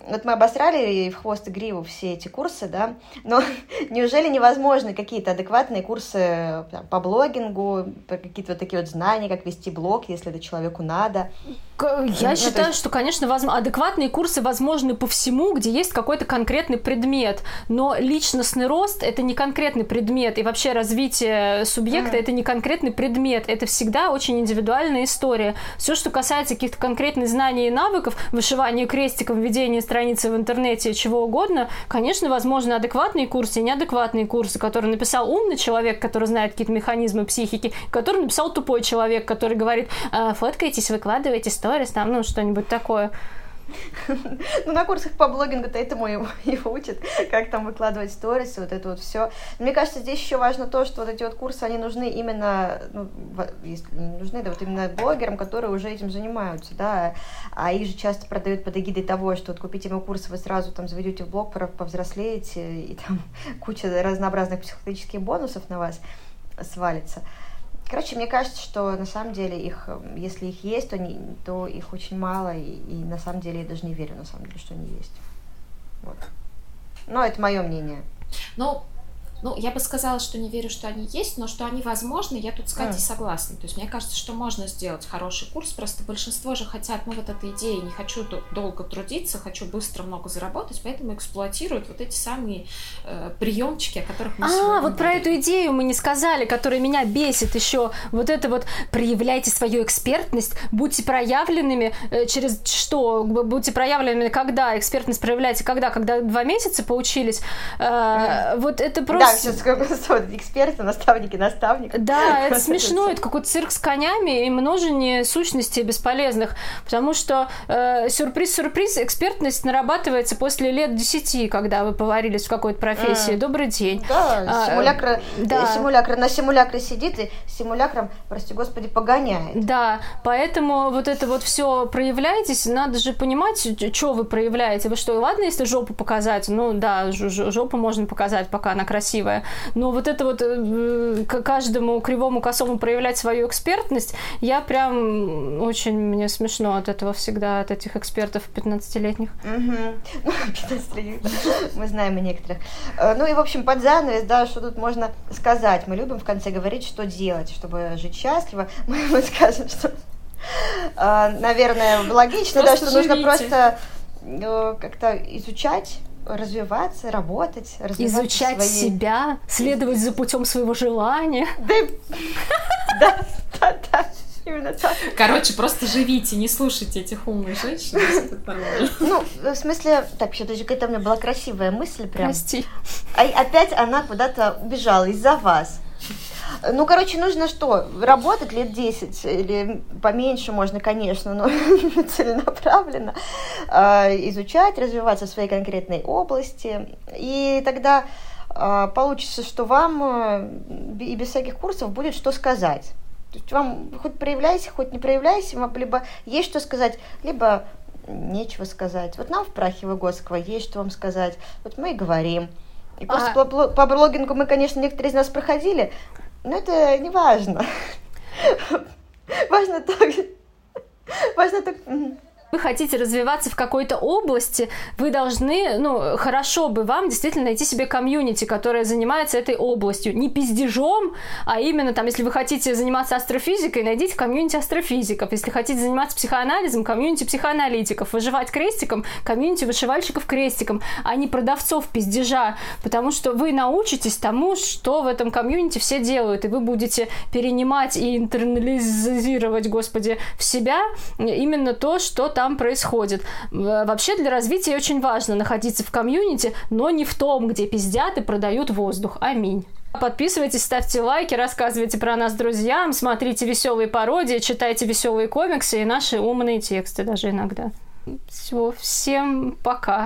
Вот мы обосрали в хвост и гриву все эти курсы, да, но неужели невозможны какие-то адекватные курсы по блогингу, какие-то вот такие вот знания, как вести блог, если это человеку надо? Я ну, считаю, есть... что, конечно, воз... адекватные курсы возможны по всему, где есть какой-то конкретный предмет, но личностный рост это не конкретный предмет, и вообще развитие субъекта mm. это не конкретный предмет, это всегда очень индивидуальная история. Все, что касается каких-то конкретных знаний и навыков, вышивания крестиком, ведения страницы в интернете, чего угодно, конечно, возможны адекватные курсы и неадекватные курсы, которые написал умный человек, который знает какие-то механизмы психики, который написал тупой человек, который говорит, «А, фоткайтесь, выкладывайте сторис, там, ну, что-нибудь такое. Ну, на курсах по блогингу-то этому его и учат, как там выкладывать сторис, вот это вот все. Мне кажется, здесь еще важно то, что вот эти вот курсы, они нужны именно, ну, если не нужны, да вот именно блогерам, которые уже этим занимаются, да, а их же часто продают под эгидой того, что вот купите ему курсы, вы сразу там заведете в блог, повзрослеете, и там куча разнообразных психологических бонусов на вас свалится. Короче, мне кажется, что на самом деле их, если их есть, то, не, то их очень мало, и, и на самом деле я даже не верю, на самом деле, что они есть. Вот. Но это мое мнение. Ну, ну, я бы сказала, что не верю, что они есть, но что они возможны, я тут с Катей mm. согласна. То есть мне кажется, что можно сделать хороший курс, просто большинство же хотят, ну, вот эта идея, не хочу долго трудиться, хочу быстро много заработать, поэтому эксплуатируют вот эти самые э, приемчики, о которых мы А, вот про эту идею мы не сказали, которая меня бесит еще. Вот это вот проявляйте свою экспертность, будьте проявленными э, через что? Будьте проявленными когда? Экспертность проявляйте когда? Когда два месяца поучились? Э, mm. Вот это просто сейчас эксперты, наставники, наставник. Да, это смешно, это какой-то цирк с конями и множение сущностей бесполезных, потому что э, сюрприз-сюрприз, экспертность нарабатывается после лет десяти, когда вы поварились в какой-то профессии. Добрый день. Да, а, симулякр, да. симулякр на симулякре сидит и симулякром, прости господи, погоняет. Да, поэтому вот это вот все проявляетесь, надо же понимать, что вы проявляете. Вы что, ладно, если жопу показать, ну да, жопу можно показать, пока она красивая, но вот это вот э, каждому кривому косому проявлять свою экспертность, я прям очень мне смешно от этого всегда, от этих экспертов 15-летних. Угу. 15-летних, мы знаем и некоторых. Э, ну и, в общем, под занавес, да, что тут можно сказать. Мы любим в конце говорить, что делать, чтобы жить счастливо. Мы скажем, что а, наверное, логично, да, что нужно просто э, как-то изучать развиваться, работать, изучать свои... себя, следовать за путем своего желания. Да, да, да. Именно так. Короче, просто живите, не слушайте этих умных женщин, Ну, в смысле, так, еще даже какая-то у меня была красивая мысль прям. Прости. А опять она куда-то убежала из-за вас. Ну, короче, нужно что? Работать лет 10 или поменьше можно, конечно, но целенаправленно. А, изучать, развиваться в своей конкретной области. И тогда а, получится, что вам э, и без всяких курсов будет что сказать. То есть вам хоть проявляйся, хоть не проявляйся, вам либо есть что сказать, либо нечего сказать. Вот нам в прахе Выготского есть что вам сказать. Вот мы и говорим. И просто а... по, по блогингу мы, конечно, некоторые из нас проходили, но это не важно. Важно так. Важно так вы хотите развиваться в какой-то области, вы должны, ну, хорошо бы вам действительно найти себе комьюнити, которое занимается этой областью. Не пиздежом, а именно там, если вы хотите заниматься астрофизикой, найдите комьюнити астрофизиков. Если хотите заниматься психоанализом, комьюнити психоаналитиков. Вышивать крестиком, комьюнити вышивальщиков крестиком, а не продавцов пиздежа. Потому что вы научитесь тому, что в этом комьюнити все делают, и вы будете перенимать и интернализировать, господи, в себя именно то, что там там происходит. Вообще для развития очень важно находиться в комьюнити, но не в том, где пиздят и продают воздух. Аминь. Подписывайтесь, ставьте лайки, рассказывайте про нас друзьям, смотрите веселые пародии, читайте веселые комиксы и наши умные тексты даже иногда. Все, всем пока.